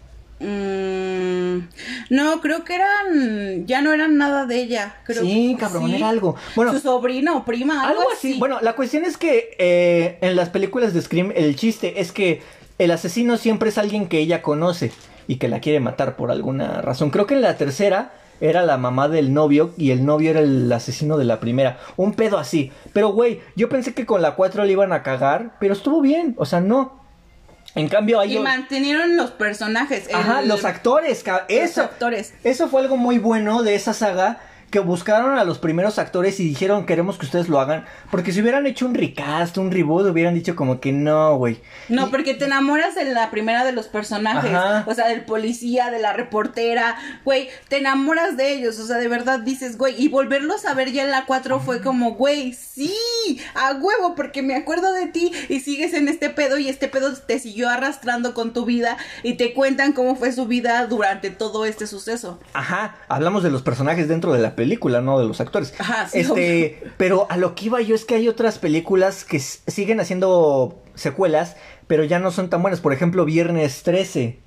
Mm, no, creo que eran, ya no eran nada de ella. Creo, sí, cabrón, era algo. Bueno, su sobrino o prima, algo, así. Bueno, la cuestión es que eh, en las películas de Scream el chiste es que el asesino siempre es alguien que ella conoce y que la quiere matar por alguna razón. Creo que en la tercera era la mamá del novio y el novio era el asesino de la primera. Un pedo así. Pero, güey, yo pensé que con la 4 le iban a cagar, pero estuvo bien. O sea, no. En cambio, hay. Y mantenieron los personajes. Ajá, los actores. Eso, actores. Eso fue algo muy bueno de esa saga que buscaron a los primeros actores y dijeron queremos que ustedes lo hagan. Porque si hubieran hecho un recast, un reboot, hubieran dicho como que no, güey. No, porque te enamoras en la primera de los personajes. O sea, del policía, de la reportera. Güey, te enamoras de ellos. O sea, de verdad dices, güey. Y volverlos a ver ya en la 4 fue como, güey, sí, a huevo, porque me acuerdo de ti y sigues en este pedo y este pedo te siguió arrastrando con tu vida y te cuentan cómo fue su vida durante todo este suceso. Ajá, hablamos de los personajes dentro de la película, no de los actores. Ajá, sí, este, pero a lo que iba yo es que hay otras películas que siguen haciendo secuelas, pero ya no son tan buenas. Por ejemplo, Viernes 13.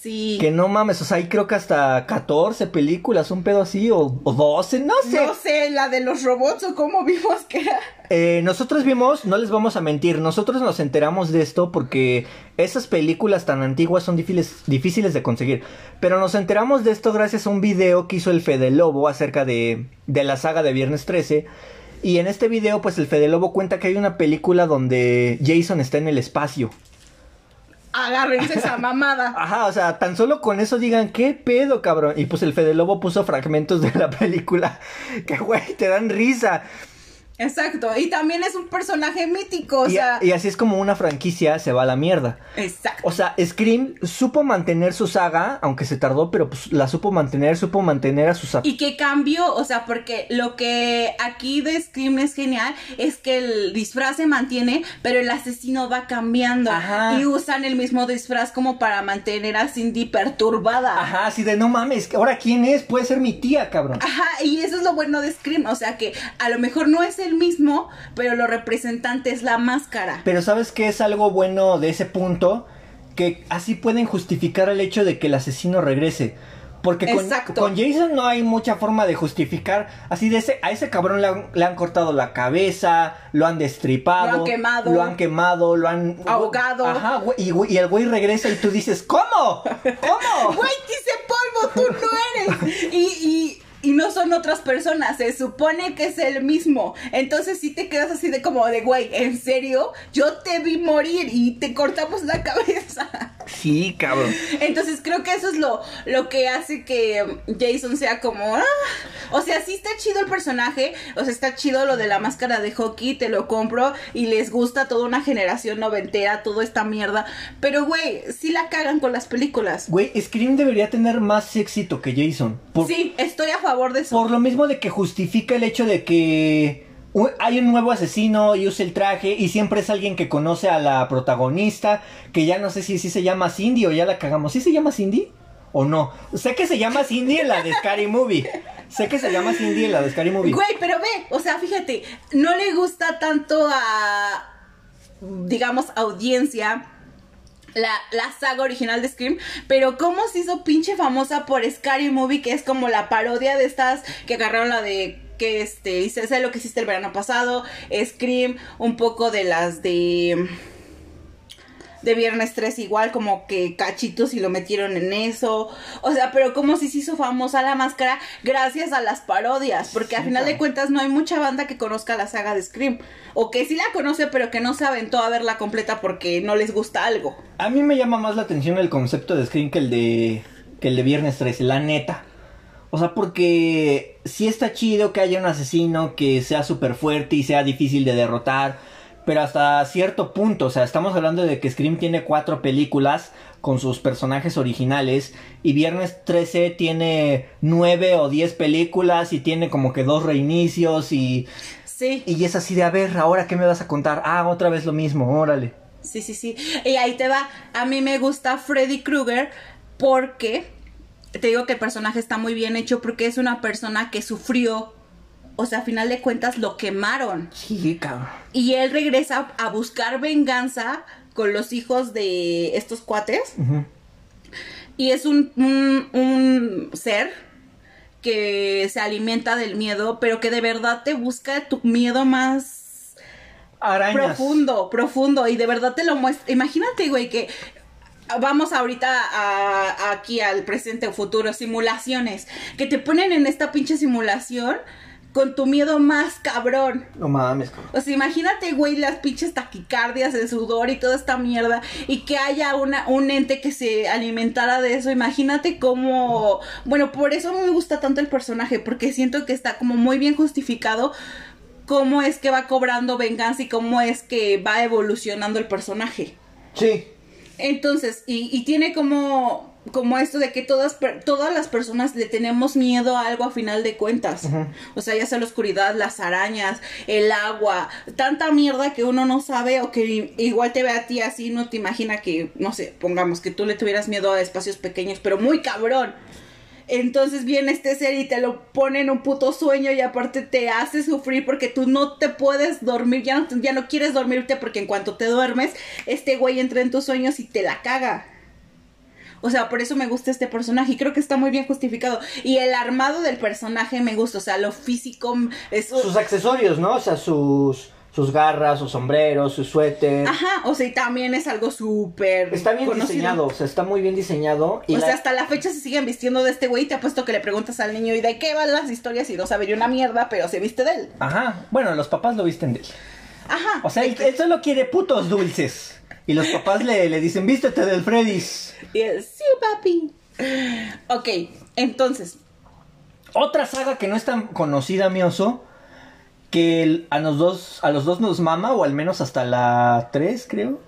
Sí. Que no mames, o sea, hay creo que hasta 14 películas, un pedo así, o, 12, no sé. No sé, la de los robots o cómo vimos que era. Eh, nosotros vimos, no les vamos a mentir, nosotros nos enteramos de esto porque esas películas tan antiguas son difíciles, difíciles de conseguir. Pero nos enteramos de esto gracias a un video que hizo el Fede Lobo acerca de, de la saga de Viernes 13. Y en este video, pues el Fede Lobo cuenta que hay una película donde Jason está en el espacio agárrense esa mamada. Ajá, o sea, tan solo con eso digan, ¿qué pedo, cabrón? Y pues el Fede Lobo puso fragmentos de la película que, güey, te dan risa. Exacto, y también es un personaje mítico, o y, sea... y así es como una franquicia se va a la mierda. Exacto. O sea, Scream supo mantener su saga, aunque se tardó, pero pues la supo mantener, supo mantener a sus... Y que cambió, o sea, porque lo que aquí de Scream es genial es que el disfraz se mantiene, pero el asesino va cambiando. Ajá. Y usan el mismo disfraz como para mantener a Cindy perturbada. Ajá, así de no mames, ahora quién es, puede ser mi tía, cabrón. Ajá, y eso es lo bueno de Scream, o sea que a lo mejor no es el mismo, pero lo representante es la máscara. Pero ¿sabes qué es algo bueno de ese punto? Que así pueden justificar el hecho de que el asesino regrese. Porque con, Jason no hay mucha forma de justificar. Así de ese, a ese cabrón le han, le han cortado la cabeza, lo han destripado, Lo han quemado. lo han quemado, lo han Ahogado. Ajá, güey, y, güey, y el güey regresa y tú dices, ¿cómo? ¿Cómo? Güey, dice polvo, tú no eres. Y, y y no son otras personas, se supone que es el mismo. Entonces sí te quedas así de como de, güey, ¿en serio? Yo te vi morir y te cortamos la cabeza. Sí, cabrón. Entonces creo que eso es lo, lo que hace que Jason sea como, ah". o sea, sí está chido el personaje, o sea, está chido lo de la máscara de hockey, te lo compro y les gusta toda una generación noventera, toda esta mierda, pero güey, sí la cagan con las películas. Güey, Scream debería tener más éxito que Jason. Por, Sí, estoy a favor de eso. por lo mismo de que justifica el hecho de que hay un nuevo asesino y usa el traje y siempre es alguien que conoce a la protagonista, que ya no sé si, si se llama Cindy o ya la cagamos. ¿Sí se llama Cindy? ¿O no? Sé que se llama Cindy en la de Scary Movie. Sé que se llama Cindy en la de Scary Movie. Güey, pero ve, o sea, fíjate, no le gusta tanto a, digamos, audiencia. La, la saga original de Scream, pero cómo se hizo pinche famosa por Scary Movie, que es como la parodia de estas que agarraron la de que este, hice lo que hiciste el verano pasado, Scream, un poco de las de de Viernes 3 igual como que cachitos y lo metieron en eso. O sea, pero como si se hizo famosa la máscara gracias a las parodias, porque al final de cuentas no hay mucha banda que conozca la saga de Scream o que sí la conoce pero que no se aventó a verla completa porque no les gusta algo. A mí me llama más la atención el concepto de Scream que el de que el de Viernes 13, la neta. O sea, porque sí está chido que haya un asesino que sea súper fuerte y sea difícil de derrotar, pero hasta cierto punto, o sea, estamos hablando de que Scream tiene cuatro películas con sus personajes originales y Viernes 13 tiene nueve o diez películas y tiene como que dos reinicios y, Sí, y es así de, a ver, ahora qué me vas a contar, ah, otra vez lo mismo, órale. sí, sí, sí. Y ahí te va. A mí me gusta Freddy Krueger porque te digo que el personaje está muy bien hecho porque es una persona que sufrió. O sea, a final de cuentas lo quemaron. Sí, cabrón. Y él regresa a buscar venganza con los hijos de estos cuates. Y es un, un, un ser que se alimenta del miedo, pero que de verdad te busca tu miedo más Arañas. profundo, profundo. Y de verdad te lo muestra. Imagínate, güey, que vamos ahorita a- aquí al presente o futuro, simulaciones. Que te ponen en esta pinche simulación con tu miedo más cabrón. No mames, cabrón. O sea, imagínate, güey, las pinches taquicardias, el sudor y toda esta mierda. Y que haya una, un ente que se alimentara de eso. Imagínate cómo. Bueno, por eso me gusta tanto el personaje. Porque siento que está como muy bien justificado. Cómo es que va cobrando venganza y cómo es que va evolucionando el personaje. Sí. Entonces, y, y tiene como, como esto de que todas, todas las personas le tenemos miedo a algo a final de cuentas. O sea, ya sea la oscuridad, las arañas, el agua, tanta mierda que uno no sabe o que igual te ve a ti así, no te imagina que, no sé, pongamos que tú le tuvieras miedo a espacios pequeños, pero muy cabrón. Entonces viene este ser y te lo pone en un puto sueño y aparte te hace sufrir porque tú no te puedes dormir, ya no, ya no quieres dormirte porque en cuanto te duermes, este güey entra en tus sueños y te la caga. O sea, por eso me gusta este personaje y creo que está muy bien justificado. Y el armado del personaje me gusta, o sea, lo físico es... Sus accesorios, ¿no? O sea, sus, sus garras, sus sombreros, su suéter. Ajá, o sea, y también es algo súper... Está bien conocido. diseñado, o sea, está muy bien diseñado. Y o la- sea, hasta la fecha se siguen vistiendo de este güey. Te apuesto que le preguntas al niño y de qué van las historias y no sabe ni una mierda, pero se viste de él. Ajá, bueno, los papás lo visten de él. Ajá. O sea, él, él solo quiere putos dulces. Y los papás le, le dicen, vístete del Freddy's. Y él, sí, papi. Ok, entonces, Otra saga que no es tan conocida, mi oso, que el- a, los dos, a los dos nos mama, o al menos hasta la 3, creo,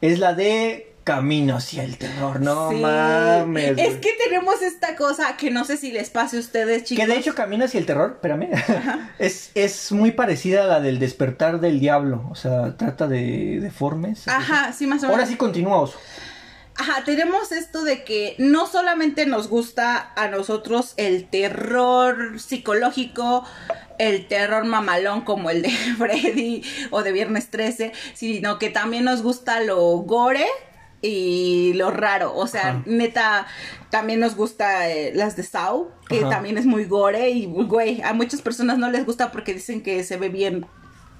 es la de Camino hacia el terror. No sí. mames. Es que tenemos esta cosa que no sé si les pase a ustedes, chicos. Que de hecho Camino hacia el terror, espérame, es, es muy parecida a la del despertar del diablo. O sea, trata de deformes. Ajá, sí, más o menos. Ahora sí continúa, oso. Ajá, tenemos esto de que no solamente nos gusta a nosotros el terror psicológico, el terror mamalón como el de Freddy o de Viernes 13, sino que también nos gusta lo gore y lo raro. O sea, Ajá. neta, también nos gusta eh, las de Saw, que Ajá. también es muy gore y, güey, a muchas personas no les gusta porque dicen que se ve bien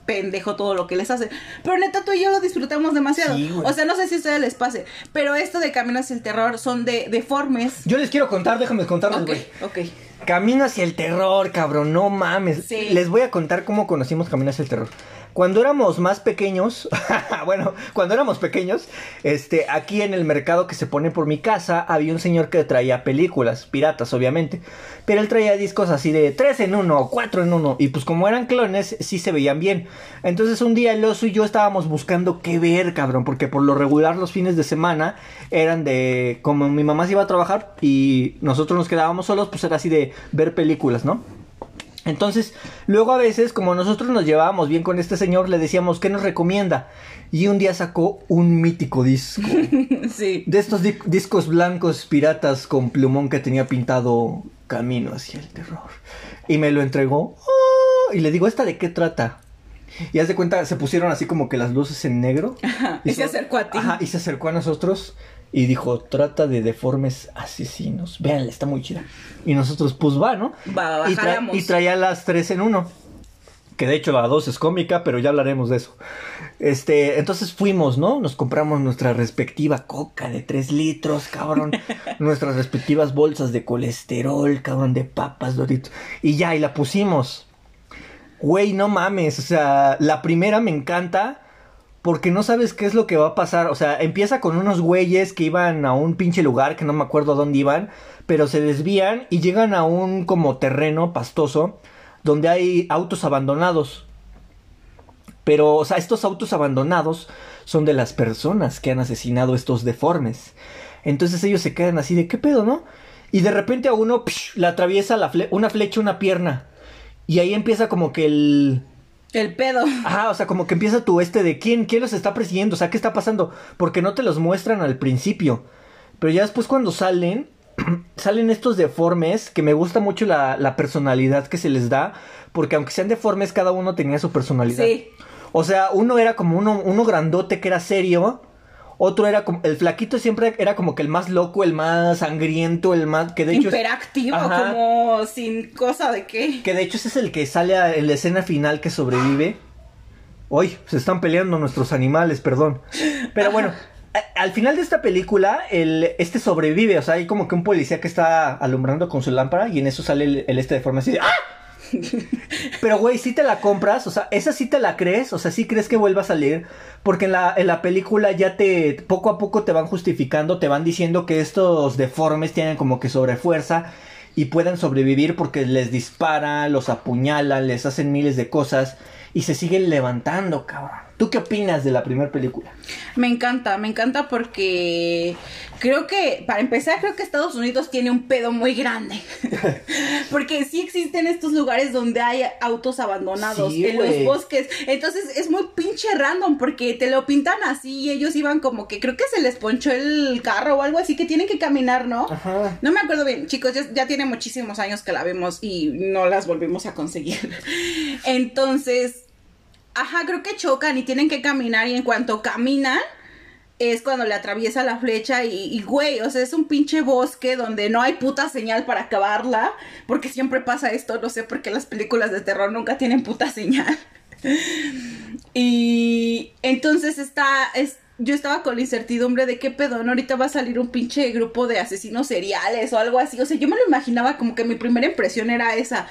pendejo todo lo que les hace. Pero neta, tú y yo lo disfrutamos demasiado. Sí, o sea, no sé si a ustedes les pase, pero esto de Camino hacia el Terror son de deformes. Yo les quiero contar, déjame contarles, Ok, güey. ok. Camino hacia el terror, cabrón, no mames. Sí. Les voy a contar cómo conocimos Camino hacia el terror. Cuando éramos más pequeños, bueno, cuando éramos pequeños, este, aquí en el mercado que se pone por mi casa, había un señor que traía películas, piratas, obviamente. Pero él traía discos así de 3 en 1, 4 en 1. Y pues como eran clones, sí se veían bien. Entonces un día el oso y yo estábamos buscando qué ver, cabrón. Porque por lo regular los fines de semana eran de. Como mi mamá se iba a trabajar y nosotros nos quedábamos solos, pues era así de ver películas, ¿no? Entonces, luego a veces, como nosotros nos llevábamos bien con este señor, le decíamos, ¿qué nos recomienda? Y un día sacó un mítico disco. Sí. De estos di- discos blancos piratas con plumón que tenía pintado Camino hacia el terror. Y me lo entregó. ¡Oh! Y le digo, ¿esta de qué trata? Y haz de cuenta, se pusieron así como que las luces en negro. y se acercó a ti. Ajá, y se acercó a nosotros y dijo, trata de deformes asesinos. Véanla, está muy chida. Y nosotros, pues va, ¿no? Va, y, tra- y traía las tres en uno. Que de hecho la dos es cómica, pero ya hablaremos de eso. Este, entonces fuimos, ¿no? Nos compramos nuestra respectiva coca de 3 litros, cabrón. nuestras respectivas bolsas de colesterol, cabrón, de papas, doritos. Y ya, y la pusimos. Güey, no mames. O sea, la primera me encanta. Porque no sabes qué es lo que va a pasar. O sea, empieza con unos güeyes que iban a un pinche lugar que no me acuerdo dónde iban. Pero se desvían y llegan a un como terreno pastoso. Donde hay autos abandonados. Pero, o sea, estos autos abandonados son de las personas que han asesinado estos deformes. Entonces ellos se quedan así de, ¿qué pedo, no? Y de repente a uno psh, le atraviesa una flecha, una pierna. Y ahí empieza como que el... El pedo. Ajá, o sea, como que empieza tu este de quién, quién los está persiguiendo, o sea, ¿qué está pasando? Porque no te los muestran al principio. Pero ya después cuando salen, salen estos deformes, que me gusta mucho la, la personalidad que se les da, porque aunque sean deformes, cada uno tenía su personalidad. Sí. O sea, uno era como uno, uno grandote que era serio. Otro era como. El flaquito siempre era como que el más loco, el más sangriento, el más. Que de hecho. es- Hiperactivo, Ajá. como sin cosa de qué. que de hecho ese es el que sale a- en la escena final que sobrevive. Hoy se están peleando nuestros animales, perdón. Pero bueno, a- al final de esta película, el, este sobrevive. O sea, hay como que un policía que está alumbrando con su lámpara y en eso sale el, el este de forma así de ¡Ah! Pero, güey, si te la compras, o sea, esa sí te la crees, o sea, sí crees que vuelva a salir, porque en la, en la película ya te, poco a poco te van justificando, te van diciendo que estos deformes tienen como que sobrefuerza y pueden sobrevivir porque les disparan, los apuñalan, les hacen miles de cosas y se siguen levantando, cabrón. ¿Tú qué opinas de la primera película? Me encanta, me encanta porque creo que, para empezar, creo que Estados Unidos tiene un pedo muy grande. porque sí existen estos lugares donde hay autos abandonados Sí, en los bosques. Entonces es muy pinche random porque te lo pintan así y ellos iban como que creo que se les ponchó el carro o algo así que tienen que caminar, ¿no? Ajá. No me acuerdo bien, chicos, ya, ya tiene muchísimos años que la vemos y no las volvimos a conseguir. Entonces, ajá, creo que chocan y tienen que caminar y en cuanto caminan es cuando le atraviesa la flecha y, güey, o sea, es un pinche bosque donde no hay puta señal para acabarla, porque siempre pasa esto, no sé por qué las películas de terror nunca tienen puta señal. y entonces está, es, yo estaba con la incertidumbre de qué pedo, ¿no? Ahorita va a salir un pinche grupo de asesinos seriales o algo así. O sea, yo me lo imaginaba como que mi primera impresión era esa.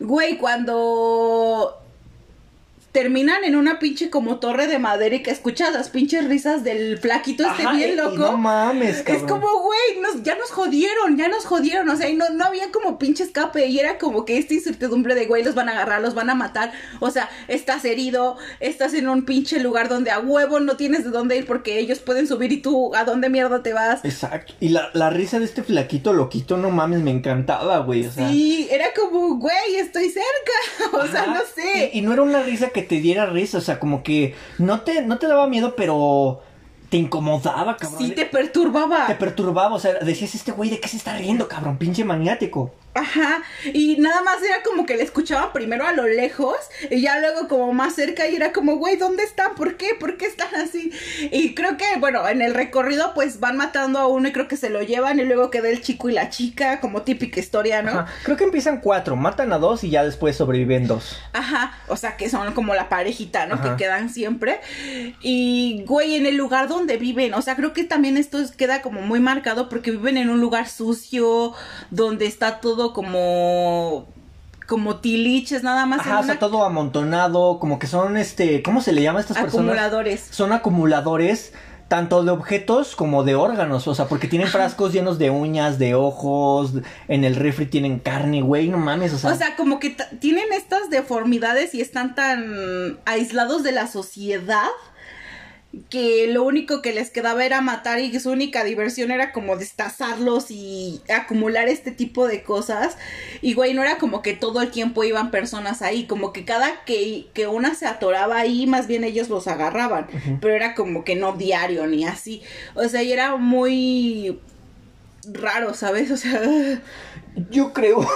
Güey, cuando terminan en una pinche como torre de madera y que escuchas las pinches risas del flaquito este Ajá, bien loco. no mames, Es cabrón. como, güey, nos- ya nos jodieron, ya nos jodieron, o sea, y no, no había como pinche escape, y era como que esta incertidumbre de, güey, los van a agarrar, los van a matar, o sea, estás herido, estás en un pinche lugar donde a huevo no tienes de dónde ir porque ellos pueden subir y tú, ¿a dónde mierda te vas? Exacto. Y la, la risa de este flaquito loquito, no mames, me encantaba, güey. O sea, Sí, era como, güey, estoy cerca, o sea, no sé. Y, y no era una risa que te diera risa, o sea, como que no te, no te daba miedo, pero te incomodaba, cabrón. Sí, te perturbaba. Te perturbaba, o sea, decías, este güey, ¿de qué se está riendo, cabrón? Pinche maniático. Ajá, y nada más era como que le escuchaba primero a lo lejos y ya luego como más cerca y era como, güey, ¿dónde están? ¿Por qué? ¿Por qué están así? Y creo que, bueno, en el recorrido pues van matando a uno y creo que se lo llevan y luego queda el chico y la chica, como típica historia, ¿no? Ajá. Creo que empiezan cuatro, matan a dos y ya después sobreviven dos. Ajá, o sea que son como la parejita, ¿no? Ajá. Que quedan siempre. Y, güey, en el lugar donde viven, o sea, creo que también esto es- queda como muy marcado porque viven en un lugar sucio, donde está todo todo como como tiliches nada más Ajá, en o sea, una- todo amontonado, como que son este, ¿cómo se le llama a estas personas? acumuladores. Son acumuladores tanto de objetos como de órganos, o sea, porque tienen frascos llenos de uñas, de ojos, en el refri tienen carne, güey, no mames, o sea, O sea, como que tienen estas deformidades y están tan aislados de la sociedad que lo único que les quedaba era matar y su única diversión era como destazarlos y acumular este tipo de cosas. Y güey, no era como que todo el tiempo iban personas ahí, como que cada que, que una se atoraba ahí, más bien ellos los agarraban, pero era como que no diario ni así. O sea, y era muy raro, ¿sabes? O sea, yo creo,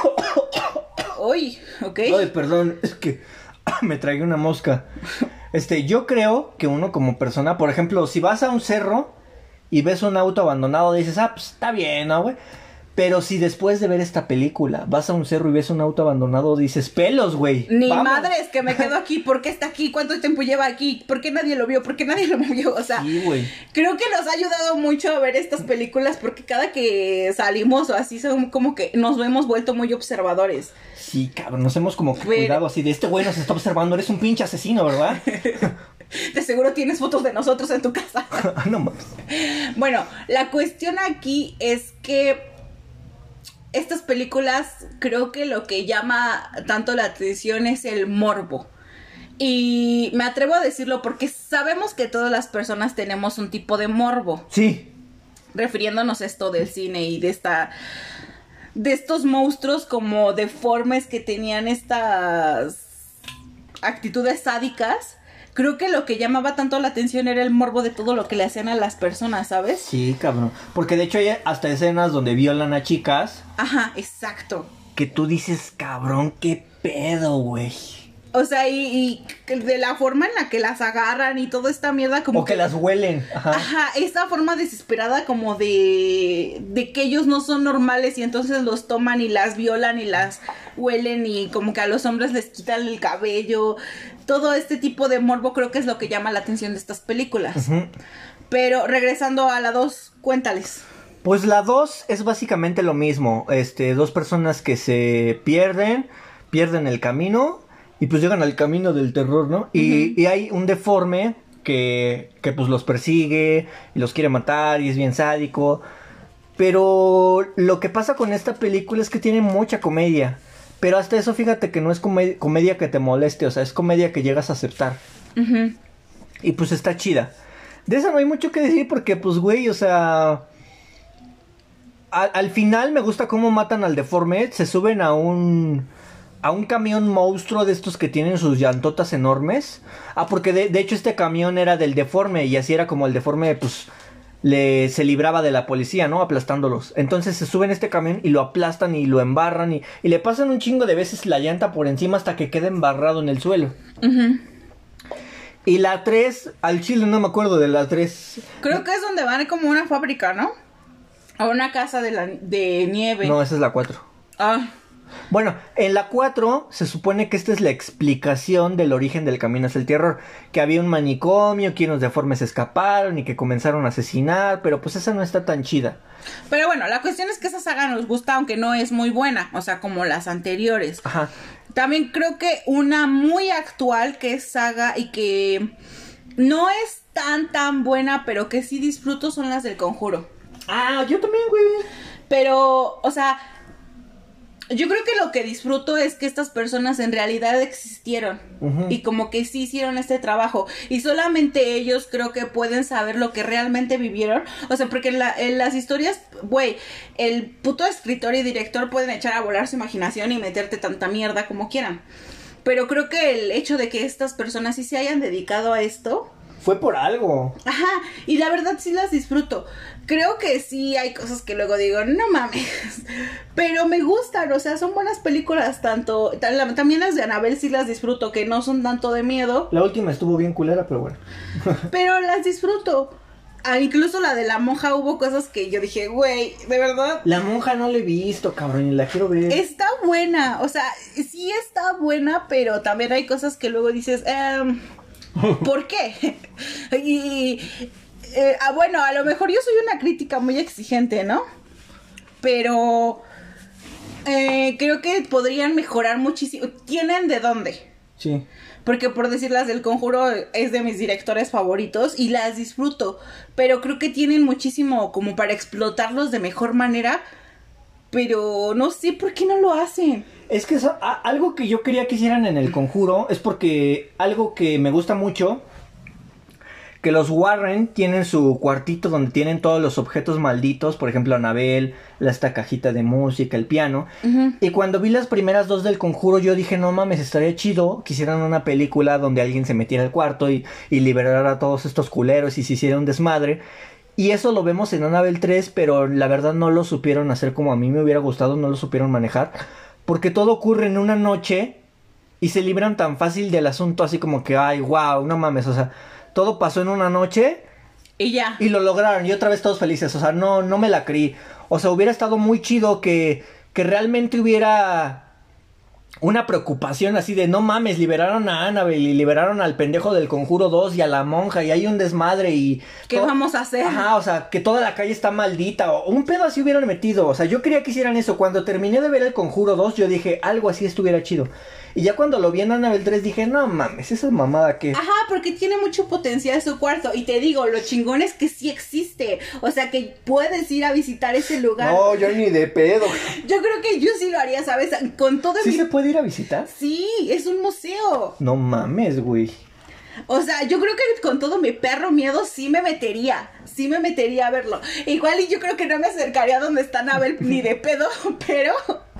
uy, ok. ay, perdón, es que me tragué una mosca. Este, yo creo que uno como persona, por ejemplo, si vas a un cerro y ves un auto abandonado, dices, ah, pues está bien, ¿no, güey? Pero si después de ver esta película vas a un cerro y ves un auto abandonado, dices, pelos, güey. Ni vamos". madres que me quedo aquí, ¿por qué está aquí? ¿Cuánto tiempo lleva aquí? ¿Por qué nadie lo vio? ¿Por qué nadie lo movió? O sea, Sí, creo que nos ha ayudado mucho a ver estas películas porque cada que salimos o así son como que nos hemos vuelto muy observadores. Sí, cabrón, nos hemos como que cuidado así de este güey nos está observando, eres un pinche asesino, ¿verdad? De seguro tienes fotos de nosotros en tu casa. no mames. Bueno, la cuestión aquí es que estas películas creo que lo que llama tanto la atención es el morbo. Y me atrevo a decirlo porque sabemos que todas las personas tenemos un tipo de morbo, Sí, refiriéndonos a esto del cine y de esta de estos monstruos como deformes que tenían estas actitudes sádicas. Creo que lo que llamaba tanto la atención era el morbo de todo lo que le hacían a las personas, ¿sabes? sí, cabrón. Porque de hecho hay hasta escenas donde violan a chicas Ajá, exacto. que tú dices, cabrón, qué pedo, güey. O sea, y, y de la forma en la que las agarran y toda esta mierda como O que las huelen. Ajá. Ajá, esta forma desesperada como de, de que ellos no son normales y entonces los toman y las violan y las huelen y como que a los hombres les quitan el cabello. Todo este tipo de morbo creo que es lo que llama la atención de estas películas. Ujú. Pero regresando a la dos, cuéntales. Pues la 2 es básicamente lo mismo. Este, dos personas que se pierden, pierden el camino y pues llegan al camino del terror, ¿no? Y, y hay un deforme que, que pues los persigue y los quiere matar y es bien sádico. Pero lo que pasa con esta película es que tiene mucha comedia. Pero hasta eso fíjate que no es come- comedia que te moleste, o sea, es comedia que llegas a aceptar. Y pues está chida. De esa no hay mucho que decir porque, pues, güey, o sea... Al, al final me gusta cómo matan al deforme. Se suben a un... A un camión monstruo de estos que tienen sus llantotas enormes. Ah, porque de, de hecho este camión era del deforme y así era como el deforme, pues... Le, se libraba de la policía, ¿no? Aplastándolos. Entonces se suben a este camión y lo aplastan y lo embarran y, y le pasan un chingo de veces la llanta por encima hasta que queda embarrado en el suelo. Ujú. Y la 3, al chile no me acuerdo de la 3. Creo que es donde van como una fábrica, ¿no? A una casa de, la, de nieve. No, esa es la 4. Ah, Bueno, en la 4 se supone que esta es la explicación del origen del camino hacia el terror. Que había un manicomio, que unos deformes escaparon y que comenzaron a asesinar, pero pues esa no está tan chida. Pero bueno, la cuestión es que esa saga nos gusta, aunque no es muy buena, o sea, como las anteriores. Ajá. También creo que una muy actual que es saga y que no es tan tan buena, pero que sí disfruto son las del conjuro. Ah, yo también, güey. Pero, o sea, yo creo que lo que disfruto es que estas personas en realidad existieron y como que sí hicieron este trabajo y solamente ellos creo que pueden saber lo que realmente vivieron. O sea, porque en, la- en las historias, güey, el puto escritor y director pueden echar a volar su imaginación y meterte tanta mierda como quieran. Pero creo que el hecho de que estas personas sí se hayan dedicado a esto, Fue por algo. Ajá, y la verdad sí las disfruto. Creo que sí hay cosas que luego digo, no mames, pero me gustan, o sea, son buenas películas, tanto, también las de Anabel sí las disfruto, que no son tanto de miedo, La última estuvo bien culera, pero bueno. pero las disfruto. Ah, incluso la de la monja hubo cosas que yo dije, güey, de verdad, La monja no la he visto, cabrón, y la quiero ver. está buena, o sea, sí está buena, pero también hay cosas que luego dices, em, ¿por qué? y, eh, ah, bueno, a lo mejor yo soy una crítica muy exigente, ¿no? Pero Eh, creo que podrían mejorar muchísimo. ¿Tienen de dónde? Sí. Porque por decir las del conjuro es de mis directores favoritos y las disfruto. Pero creo que tienen muchísimo como para explotarlos de mejor manera. Pero no sé por qué no lo hacen. Es que eso- a- algo que yo quería que hicieran en el conjuro es porque algo que me gusta mucho, que los Warren tienen su cuartito donde tienen todos los objetos malditos, por ejemplo Anabel, esta cajita de música, el piano. Y cuando vi las primeras dos del conjuro yo dije, no mames, estaría chido que hicieran una película donde alguien se metiera al cuarto y, y liberara a todos estos culeros y se hiciera un desmadre. Y eso lo vemos en Annabelle 3, pero la verdad no lo supieron hacer como a mí me hubiera gustado, no lo supieron manejar. Porque todo ocurre en una noche y se libran tan fácil del asunto así como que, ay, wow, no mames, o sea, todo pasó en una noche Y ya. y lo lograron y otra vez todos felices, o sea, no, no me la creí. O sea, hubiera estado muy chido que, que realmente hubiera una preocupación así de no mames, liberaron a Annabelle y liberaron al pendejo del conjuro 2 y a la monja y hay un desmadre y... ¿Qué vamos a hacer? Ajá, o sea, que toda la calle está maldita o un pedo así hubieran metido, o sea, yo quería que hicieran eso. Cuando terminé de ver el conjuro 2 yo dije, algo así estuviera chido. Y ya cuando lo vi en Annabelle 3 dije, no mames, esa mamada que... Ajá, porque tiene mucho potencial su cuarto. Y te digo, lo chingón es que sí existe. O sea, que puedes ir a visitar ese lugar. No, yo ni de pedo. Yo creo que yo sí lo haría, ¿sabes? Con todo ¿Sí mi... se puede ir a visitar? Sí, es un museo. No mames, güey. O sea, yo creo que con todo mi perro miedo sí me metería. Sí me metería a verlo. Igual y yo creo que no me acercaría donde está Nabel ni de pedo, pero...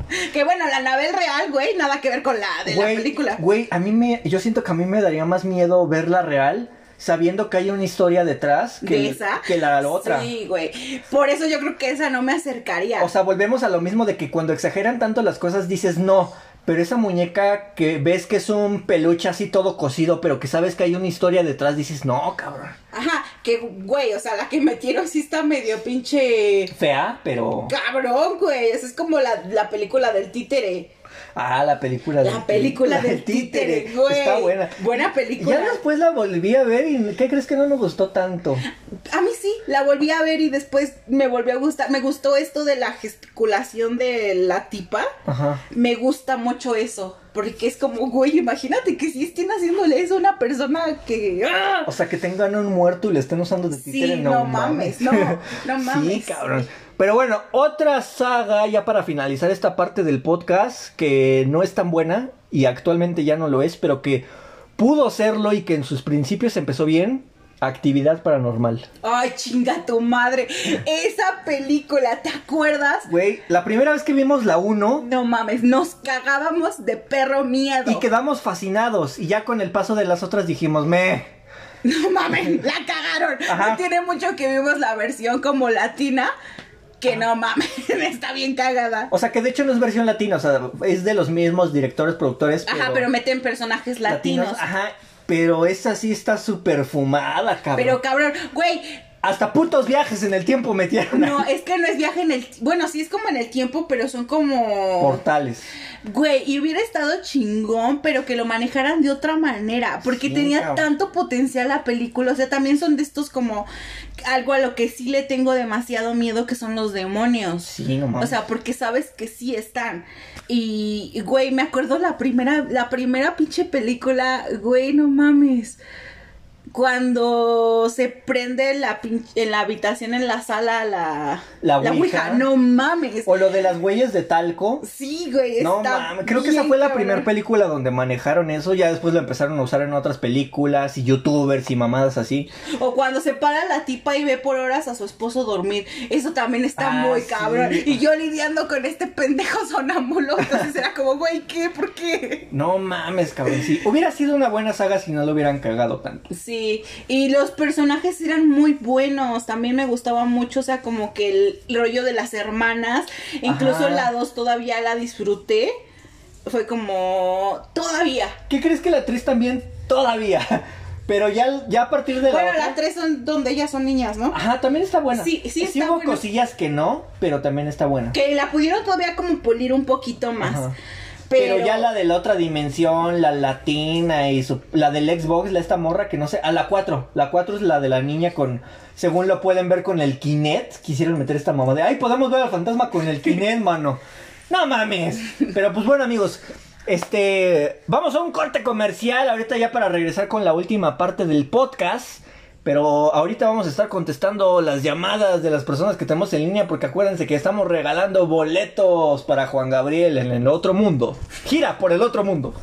Que bueno, la Nabel real, güey, nada que ver con la de Güey, la película. Güey, a mí me. Yo siento que a mí me daría más miedo verla real sabiendo que hay una historia detrás que, ¿De esa? que la otra. Sí, güey. Por eso yo creo que esa no me acercaría. O sea, volvemos a lo mismo de que cuando exageran tanto las cosas dices no. Pero esa muñeca que ves que es un peluche así todo cosido, pero que sabes que hay una historia detrás, dices, no, cabrón. Ajá, que güey, o sea, la que metieron sí está medio pinche Fea, pero. cabrón, güey. Esa es como la, la película del títere. Ah, la película La película del títere, güey. Está buena. Buena película. Ya después la volví a ver y ¿qué crees que no me gustó tanto? A mí sí, la volví a ver y después me volvió a gustar. Me gustó esto de la gesticulación de la tipa. Ajá. Me gusta mucho eso. Porque es como, güey, imagínate que si estén haciéndole eso a una persona que. ¡ah! O sea, que tengan un muerto y le estén usando de Sí, títere, no, no mames, no, no mames. Sí, cabrón. Pero bueno, otra saga ya para finalizar esta parte del podcast que no es tan buena y actualmente ya no lo es, pero que pudo serlo y que en sus principios empezó bien. Actividad paranormal. Ay, chinga tu madre. Esa película, ¿te acuerdas? Güey, la primera vez que vimos la 1 No mames, nos cagábamos de perro miedo. y quedamos fascinados y ya con el paso de las otras dijimos, me... No mames, la cagaron. Ajá. No tiene mucho que vimos la versión como latina. Que no mames, está bien cagada. O sea, que de hecho no es versión latina, o sea, es de los mismos directores, productores. Ajá, pero meten personajes latinos. Ajá, pero esa sí está súper fumada, cabrón. Pero cabrón, güey, Hasta putos viajes en el tiempo metieron no, es que no es viaje en el... Bueno, sí es como en el tiempo, pero son como... portales. Güey, y hubiera estado chingón, pero que lo manejaran de otra manera, porque Sí, tenía cabrón. tanto potencial la película, o sea, también son de estos como algo a lo que sí le tengo demasiado miedo, que son los demonios. Sí, no mames. O sea, porque sabes que sí están. Y, y, güey, me acuerdo la primera, la primera pinche película, güey, no mames. Cuando se prende la en la habitación, en la sala, la, La ouija. no mames. O lo de las huellas de talco. Sí, güey, No mames, creo que esa fue la primera película donde manejaron eso, ya después lo empezaron a usar en otras películas y youtubers y mamadas así. O cuando se para la tipa y ve por horas a su esposo dormir. Eso también está Ah, muy sí. cabrón. Y yo lidiando con este pendejo sonámbulo. Entonces era como, güey, ¿qué? ¿Por qué? No mames, cabrón, sí. Hubiera sido una buena saga si no lo hubieran cagado tanto. Sí, y los personajes eran muy buenos. También me gustaba mucho, o sea, como que el rollo de las hermanas. Incluso Ajá. la 2 todavía la disfruté. Fue como, todavía. ¿Qué crees que la 3 también todavía? Pero ya, ya a partir de la Bueno, otra- la 3 son donde ellas son niñas, ¿no? Ajá, también está buena. Sí, sí está hubo buena. cosillas que no, pero también está buena. Que la pudieron todavía como pulir un poquito más. Ajá. Pero, Pero... ya la de la otra dimensión, la latina y su- la del Xbox, la esta morra que no sé, a la 4, la 4 es la de la niña con, según lo pueden ver con el Kinect, quisieron meter esta mamá de, ay, podemos ver al fantasma con el Kinect, mano. No mames. Pero pues bueno, amigos. Este, vamos a un corte comercial ahorita ya para regresar con la última parte del podcast. Pero ahorita vamos a estar contestando las llamadas de las personas que tenemos en línea porque acuérdense que estamos regalando boletos para Juan Gabriel en el otro mundo. Gira por el otro mundo.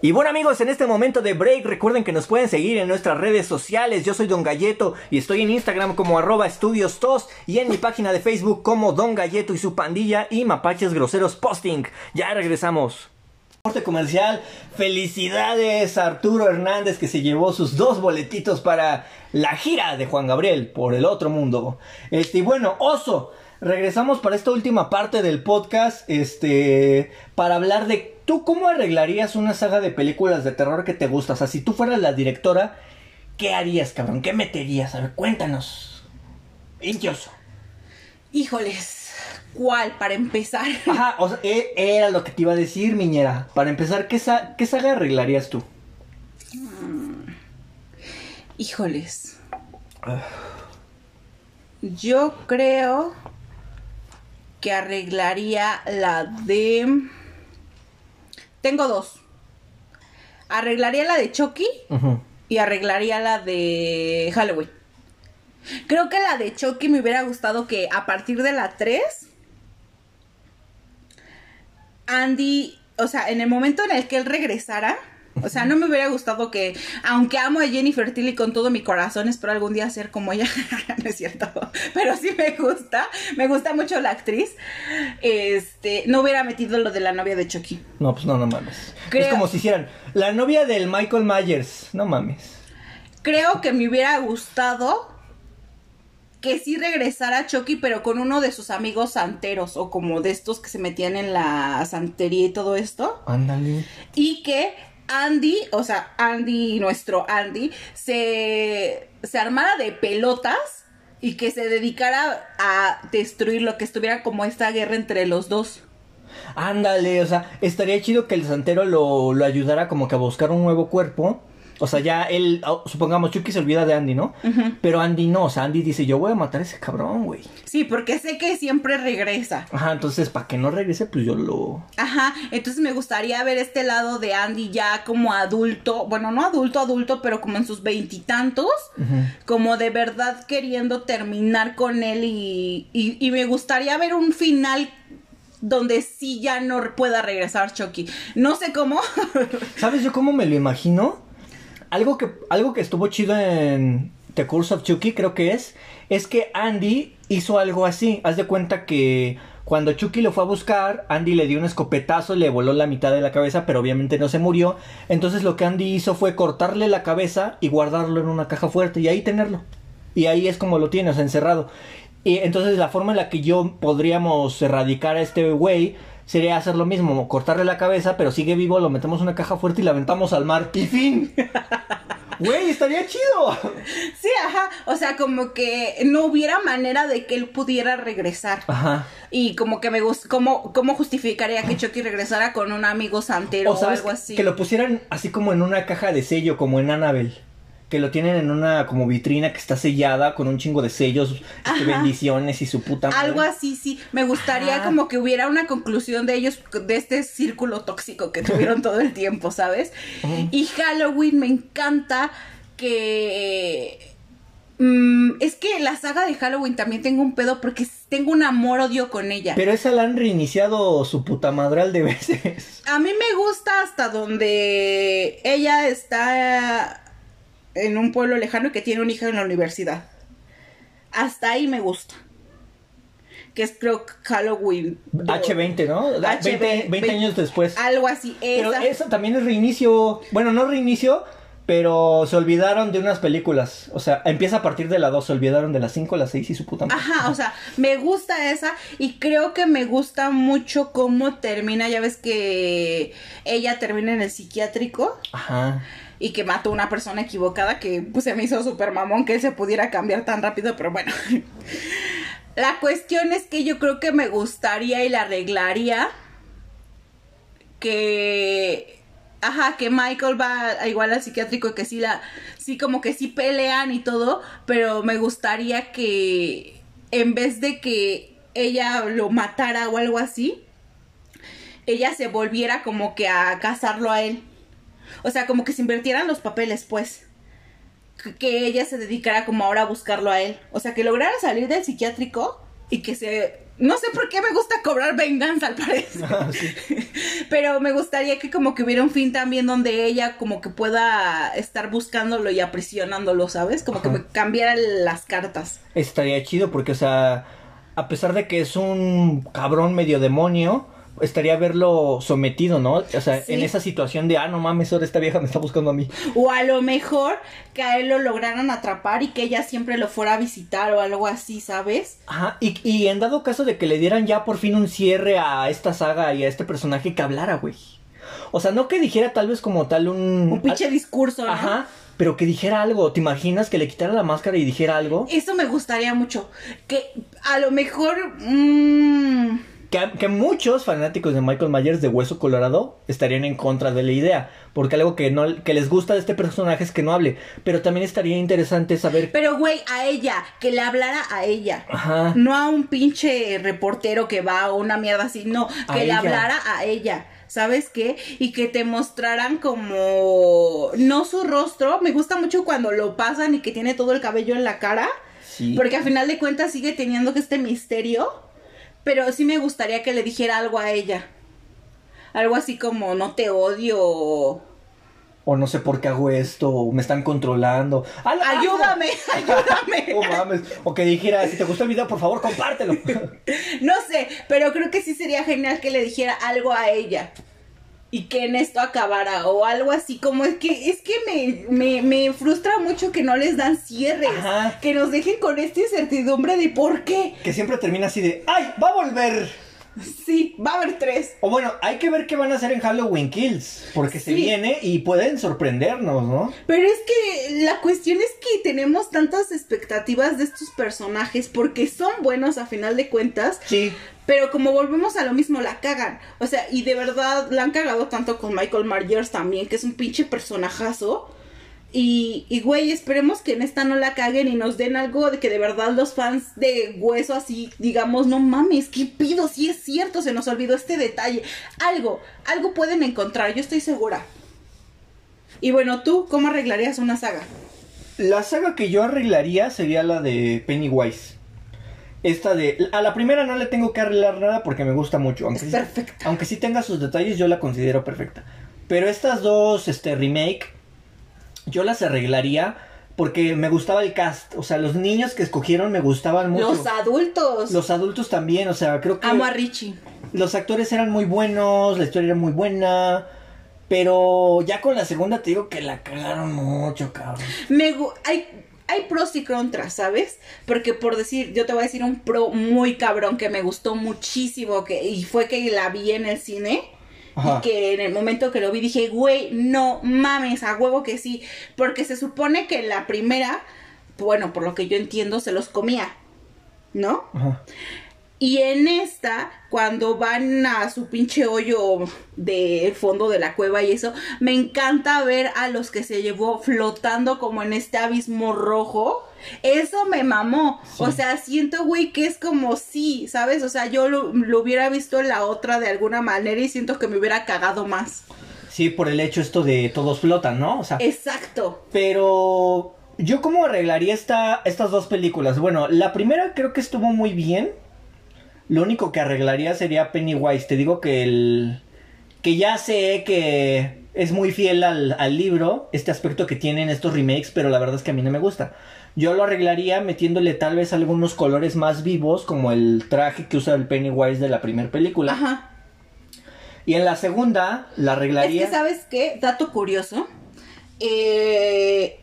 Y bueno amigos, en este momento de break recuerden que nos pueden seguir en nuestras redes sociales. Yo soy Don Galleto y estoy en Instagram como arroba estudios tos y en mi página de Facebook como Don Galleto y su pandilla y Mapaches Groseros Posting. Ya regresamos. Corte comercial, felicidades a Arturo Hernández que se llevó sus dos boletitos para la gira de Juan Gabriel por el otro mundo. Este, y bueno, Oso, regresamos para esta última parte del podcast, este, para hablar de ¿Tú cómo arreglarías una saga de películas de terror que te gusta? O sea, si tú fueras la directora, ¿qué harías, cabrón? ¿Qué meterías? A ver, cuéntanos. Incioso. Híjoles, ¿cuál para empezar? Ajá, o sea, e, era lo que te iba a decir, miñera. Para empezar, ¿qué, qué saga arreglarías tú? Mm. Híjoles. Yo creo que arreglaría la de... Tengo dos. Arreglaría la de Chucky y arreglaría la de Halloween. Creo que la de Chucky me hubiera gustado que a partir de la 3 Andy, o sea, en el momento en el que él regresara, o sea, no me hubiera gustado que, aunque amo a Jennifer Tilly con todo mi corazón, espero algún día ser como ella. no es cierto. Pero sí me gusta. Me gusta mucho la actriz. Este, no hubiera metido lo de la novia de Chucky. No, pues no, no mames. Es como si hicieran la novia del Michael Myers. No mames. Creo que me hubiera gustado que sí regresara Chucky, pero con uno de sus amigos santeros, o como de estos que se metían en la santería y todo esto. Ándale. Y que Andy, o sea, Andy, nuestro Andy, se, se armara de pelotas y que se dedicara a destruir lo que estuviera como esta guerra entre los dos. Ándale, o sea, estaría chido que el santero lo, lo ayudara como que a buscar un nuevo cuerpo o sea, ya él, oh, supongamos, Chucky se olvida de Andy, ¿no? Pero Andy no, o sea, Andy dice, yo voy a matar a ese cabrón, güey. Sí, porque sé que siempre regresa. Ajá, entonces, para que no regrese, pues yo lo... Ajá, entonces me gustaría ver este lado de Andy ya como adulto, bueno, no adulto, adulto, pero como en sus veintitantos, como de verdad queriendo terminar con él y, y, y me gustaría ver un final donde sí ya no pueda regresar Chucky. No sé cómo. ¿Sabes yo cómo me lo imagino? Algo que, algo que estuvo chido en The Curse of Chucky, creo que es, es que Andy hizo algo así. Haz de cuenta que cuando Chucky lo fue a buscar, Andy le dio un escopetazo, le voló la mitad de la cabeza, pero obviamente no se murió. Entonces lo que Andy hizo fue cortarle la cabeza y guardarlo en una caja fuerte y ahí tenerlo. Y ahí es como lo tienes, encerrado. Y entonces la forma en la que yo podríamos erradicar a este güey sería hacer lo mismo, cortarle la cabeza, pero sigue vivo, lo metemos en una caja fuerte y la aventamos al mar. ¡Y fin! Güey, estaría chido. Sí, ajá. O sea, como que no hubiera manera de que él pudiera regresar. Ajá. Y como que me gusta, ¿cómo, ¿cómo justificaría que Chucky regresara con un amigo santero o, algo así? Que lo pusieran así como en una caja de sello, como en Annabelle que lo tienen en una como vitrina que está sellada con un chingo de sellos, este, bendiciones y su puta madre. Algo así, sí. Me gustaría como que hubiera una conclusión de ellos, de este círculo tóxico que tuvieron todo el tiempo, ¿sabes? Y Halloween me encanta que... Mm, es que la saga de Halloween también tengo un pedo porque tengo un amor-odio con ella. Pero esa la han reiniciado su puta madral de veces. A mí me gusta hasta donde ella está en un pueblo lejano y que tiene un hijo en la universidad. Hasta ahí me gusta. Que es creo Halloween. H20, ¿no? H 20, años después. Algo así. Pero eso también es reinicio. Bueno, no reinicio, pero se olvidaron de unas películas. O sea, empieza a partir de la 2. Se olvidaron de la 5, la 6 y su puta madre. Ajá, o sea, me gusta esa. Y creo que me gusta mucho cómo termina. Ya ves que ella termina en el psiquiátrico. Ajá y que mató a una persona equivocada que pues, se me hizo súper mamón que él se pudiera cambiar tan rápido, pero bueno. la cuestión es que yo creo que me gustaría y la arreglaría que ajá, que Michael va igual al psiquiátrico y que sí la sí como que sí pelean y todo, pero me gustaría que en vez de que ella lo matara o algo así, ella se volviera como que a casarlo a él. O sea, como que se invirtieran los papeles, pues. Que- ella se dedicara como ahora a buscarlo a él. O sea, que lograra salir del psiquiátrico y que se... No sé por qué me gusta cobrar venganza, al parecer. Ah, sí. Pero me gustaría que como que hubiera un fin también donde ella como que pueda estar buscándolo y aprisionándolo, ¿sabes? Como que me cambiara las cartas. Estaría chido porque, o sea, a pesar de que es un cabrón medio demonio, estaría verlo sometido, ¿no? O sea, Sí. en esa situación de, ah, no mames, ahora esta vieja me está buscando a mí. O a lo mejor que a él lo lograran atrapar y que ella siempre lo fuera a visitar o algo así, ¿sabes? Ajá, y, y en dado caso de que le dieran ya por fin un cierre a esta saga y a este personaje que hablara, güey. O sea, no que dijera tal vez como tal un... Un pinche discurso, ¿no? Ajá, pero que dijera algo. ¿Te imaginas que le quitara la máscara y dijera algo? Eso me gustaría mucho. Que a lo mejor... mm, Que, que muchos fanáticos de Michael Myers de Hueso Colorado estarían en contra de la idea. Porque algo que, no, que les gusta de este personaje es que no hable. Pero también estaría interesante saber... pero, güey, a ella, que le hablara a ella. Ajá. No a un pinche reportero que va o una mierda así, no, A que le ella. hablara a ella. ¿Sabes qué? Y que te mostraran como no su rostro, me gusta mucho cuando lo pasan y que tiene todo el cabello en la cara, Sí. porque a final de cuentas sigue teniendo que este misterio, pero sí me gustaría que le dijera algo a ella. Algo así como no te odio. o- O no sé por qué hago esto. O me están controlando. Ayúdame, ayúdame. Oh, mames. O que dijera, si te gustó el video, por favor, compártelo. No sé, pero creo que sí sería genial que le dijera algo a ella. Y que en esto acabara. O algo así como es que, es que me, me, me frustra mucho que no les dan cierres. Ajá. Que nos dejen con esta incertidumbre de por qué. que siempre termina así de, ¡ay! ¡Va a volver! Sí, va a haber tres. O bueno, hay que ver qué van a hacer en Halloween Kills. Porque se viene y pueden sorprendernos, ¿no? Pero es que la cuestión es que tenemos tantas expectativas de estos personajes porque son buenos a final de cuentas. Sí. Pero como volvemos a lo mismo, la cagan. O sea, y de verdad la han cagado tanto con Michael Myers también, que es un pinche personajazo. Y, y güey, esperemos que en esta no la caguen y nos den algo de que de verdad los fans de hueso así, digamos, no mames, ¿qué pido? Si es cierto, se nos olvidó este detalle. Algo, algo pueden encontrar, yo estoy segura. Y bueno, tú, ¿cómo arreglarías una saga? La saga que yo arreglaría sería la de Pennywise. Esta de... A la primera no le tengo que arreglar nada porque me gusta mucho. Aunque Es sí- perfecta. Aunque sí tenga sus detalles, yo la considero perfecta. Pero estas dos, este, remake, yo las arreglaría porque me gustaba el cast. O sea, los niños que escogieron me gustaban mucho. Los adultos. Los adultos también, o sea, creo que Amo a Richie. los actores eran muy buenos, la historia era muy buena. Pero ya con la segunda te digo que la cagaron mucho, cabrón. Me hay, hay pros y contras, ¿sabes? Porque por decir, yo te voy a decir un pro muy cabrón que me gustó muchísimo que, y fue que la vi en el cine. Ajá. Y que en el momento que lo vi dije, güey, no mames, a huevo que sí. Porque se supone que la primera, bueno, por lo que yo entiendo, se los comía, ¿no? Ajá. Y en esta, cuando van a su pinche hoyo del fondo de la cueva y eso, me encanta ver a los que se llevó flotando como en este abismo rojo. Eso me mamó. Sí. O sea, siento, güey, que es como sí, ¿sabes? O sea, yo lo, lo hubiera visto en la otra de alguna manera y siento que me hubiera cagado más. Sí, por el hecho esto de todos flotan, ¿no? O sea, Exacto. Pero yo cómo arreglaría esta, estas dos películas. Bueno, la primera creo que estuvo muy bien. Lo único que arreglaría sería Pennywise. Te digo que el que ya sé que es muy fiel al, al libro, este aspecto que tienen estos remakes, pero la verdad es que a mí no me gusta. Yo lo arreglaría metiéndole tal vez algunos colores más vivos, como el traje que usa el Pennywise de la primera película. Ajá. Y en la segunda la Es arreglaría. que, ¿sabes qué? Dato curioso. Eh,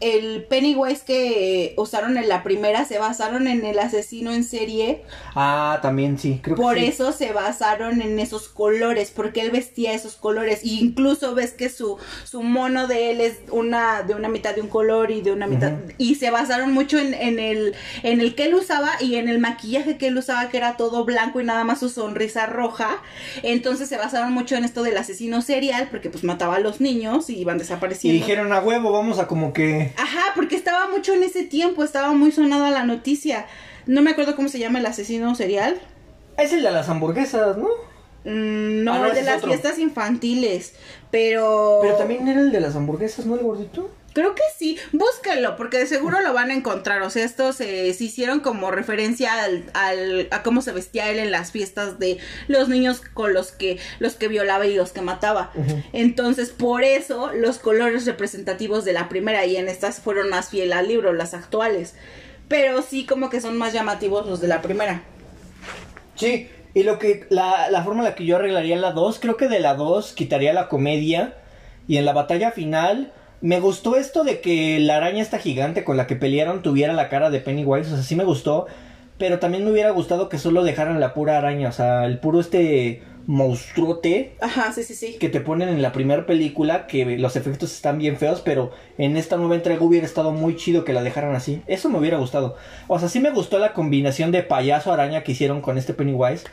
el Pennywise que usaron en la primera se basaron en el asesino en serie. Ah, también sí, creo que Por sí. eso se basaron en esos colores, porque él vestía esos colores. Y incluso ves que su, su mono de él es una, de una mitad de un color y de una mitad. Y se basaron mucho en, en el, en el que él usaba y en el maquillaje que él usaba, que era todo blanco y nada más su sonrisa roja. Entonces se basaron mucho en esto del asesino serial, porque pues mataba a los niños y iban Y desapareciendo. dijeron a huevo, vamos a como que. Ajá, porque estaba mucho en ese tiempo, estaba muy sonada la noticia No me acuerdo cómo se llama el asesino serial. Es el de las hamburguesas, ¿no? Mm, no, Ah, no, el de las otro. fiestas infantiles. Pero. Pero también era el de las hamburguesas, ¿no? El gordito. Creo que sí, búsquenlo, porque de seguro lo van a encontrar. O sea, estos se se hicieron como referencia al, al- a cómo se vestía él en las fiestas de los niños con los que, los que violaba y los que mataba. Entonces, por eso, los colores representativos de la primera y en estas fueron más fiel al libro, las actuales. Pero sí, como que son más llamativos los de la primera. Sí, y lo que la, la forma en la que yo arreglaría la 2, creo que de la 2 quitaría la comedia y en la batalla final me gustó esto de que la araña esta gigante con la que pelearon tuviera la cara de Pennywise, o sea, sí me gustó, pero también me hubiera gustado que solo dejaran la pura araña, o sea, el puro este monstruote Ajá, sí, sí, sí. que te ponen en la primera película, que los efectos están bien feos, pero en esta nueva entrega hubiera estado muy chido que la dejaran así. Eso me hubiera gustado. O sea, sí me gustó la combinación de payaso araña que hicieron con este Pennywise.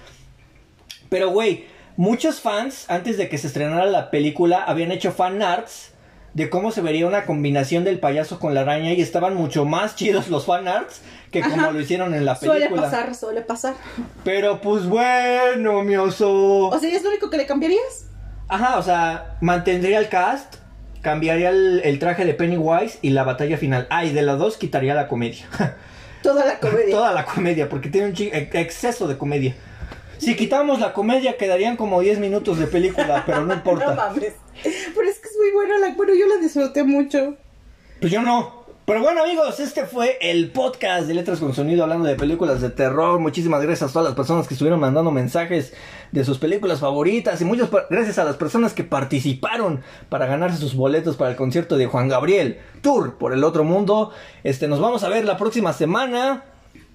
Pero, güey, muchos fans, antes de que se estrenara la película, habían hecho fan arts de cómo se vería una combinación del payaso con la araña y estaban mucho más chidos los fan arts que como Ajá. lo hicieron en la película. Suele pasar, suele pasar. Pero pues bueno, mi oso. O sea, ¿es lo único que le cambiarías? Ajá, o sea, mantendría el cast, cambiaría el, el traje de Pennywise y la batalla final. Ah, y de las dos quitaría la comedia. Toda la comedia. Toda la comedia, porque tiene un exceso de comedia. Si quitamos la comedia quedarían como 10 minutos de película, pero no importa. No mames. Pero es que es muy buena la. Bueno, yo la disfruté mucho. Pues yo no. Pero bueno amigos, este fue el podcast de Letras con Sonido hablando de películas de terror. Muchísimas gracias a todas las personas que estuvieron mandando mensajes de sus películas favoritas y muchas gracias a las personas que participaron para ganarse sus boletos para el concierto de Juan Gabriel Tour por el otro mundo. Este, nos vamos a ver la próxima semana,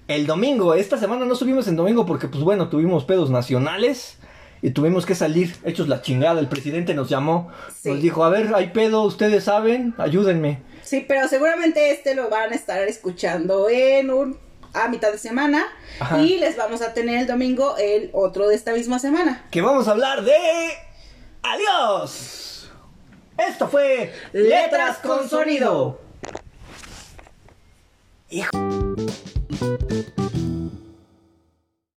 el domingo. Esta semana no subimos en domingo porque pues bueno, tuvimos pedos nacionales. Y tuvimos que salir hechos la chingada. El presidente nos llamó. Sí. Nos dijo, a ver, hay pedo, ustedes saben, ayúdenme. Sí, pero seguramente este lo van a estar escuchando en un a mitad de semana Ajá. y les vamos a tener el domingo el otro de esta misma semana. que vamos a hablar de... ¡Adiós! Esto fue Letras con Sonido. Hijo.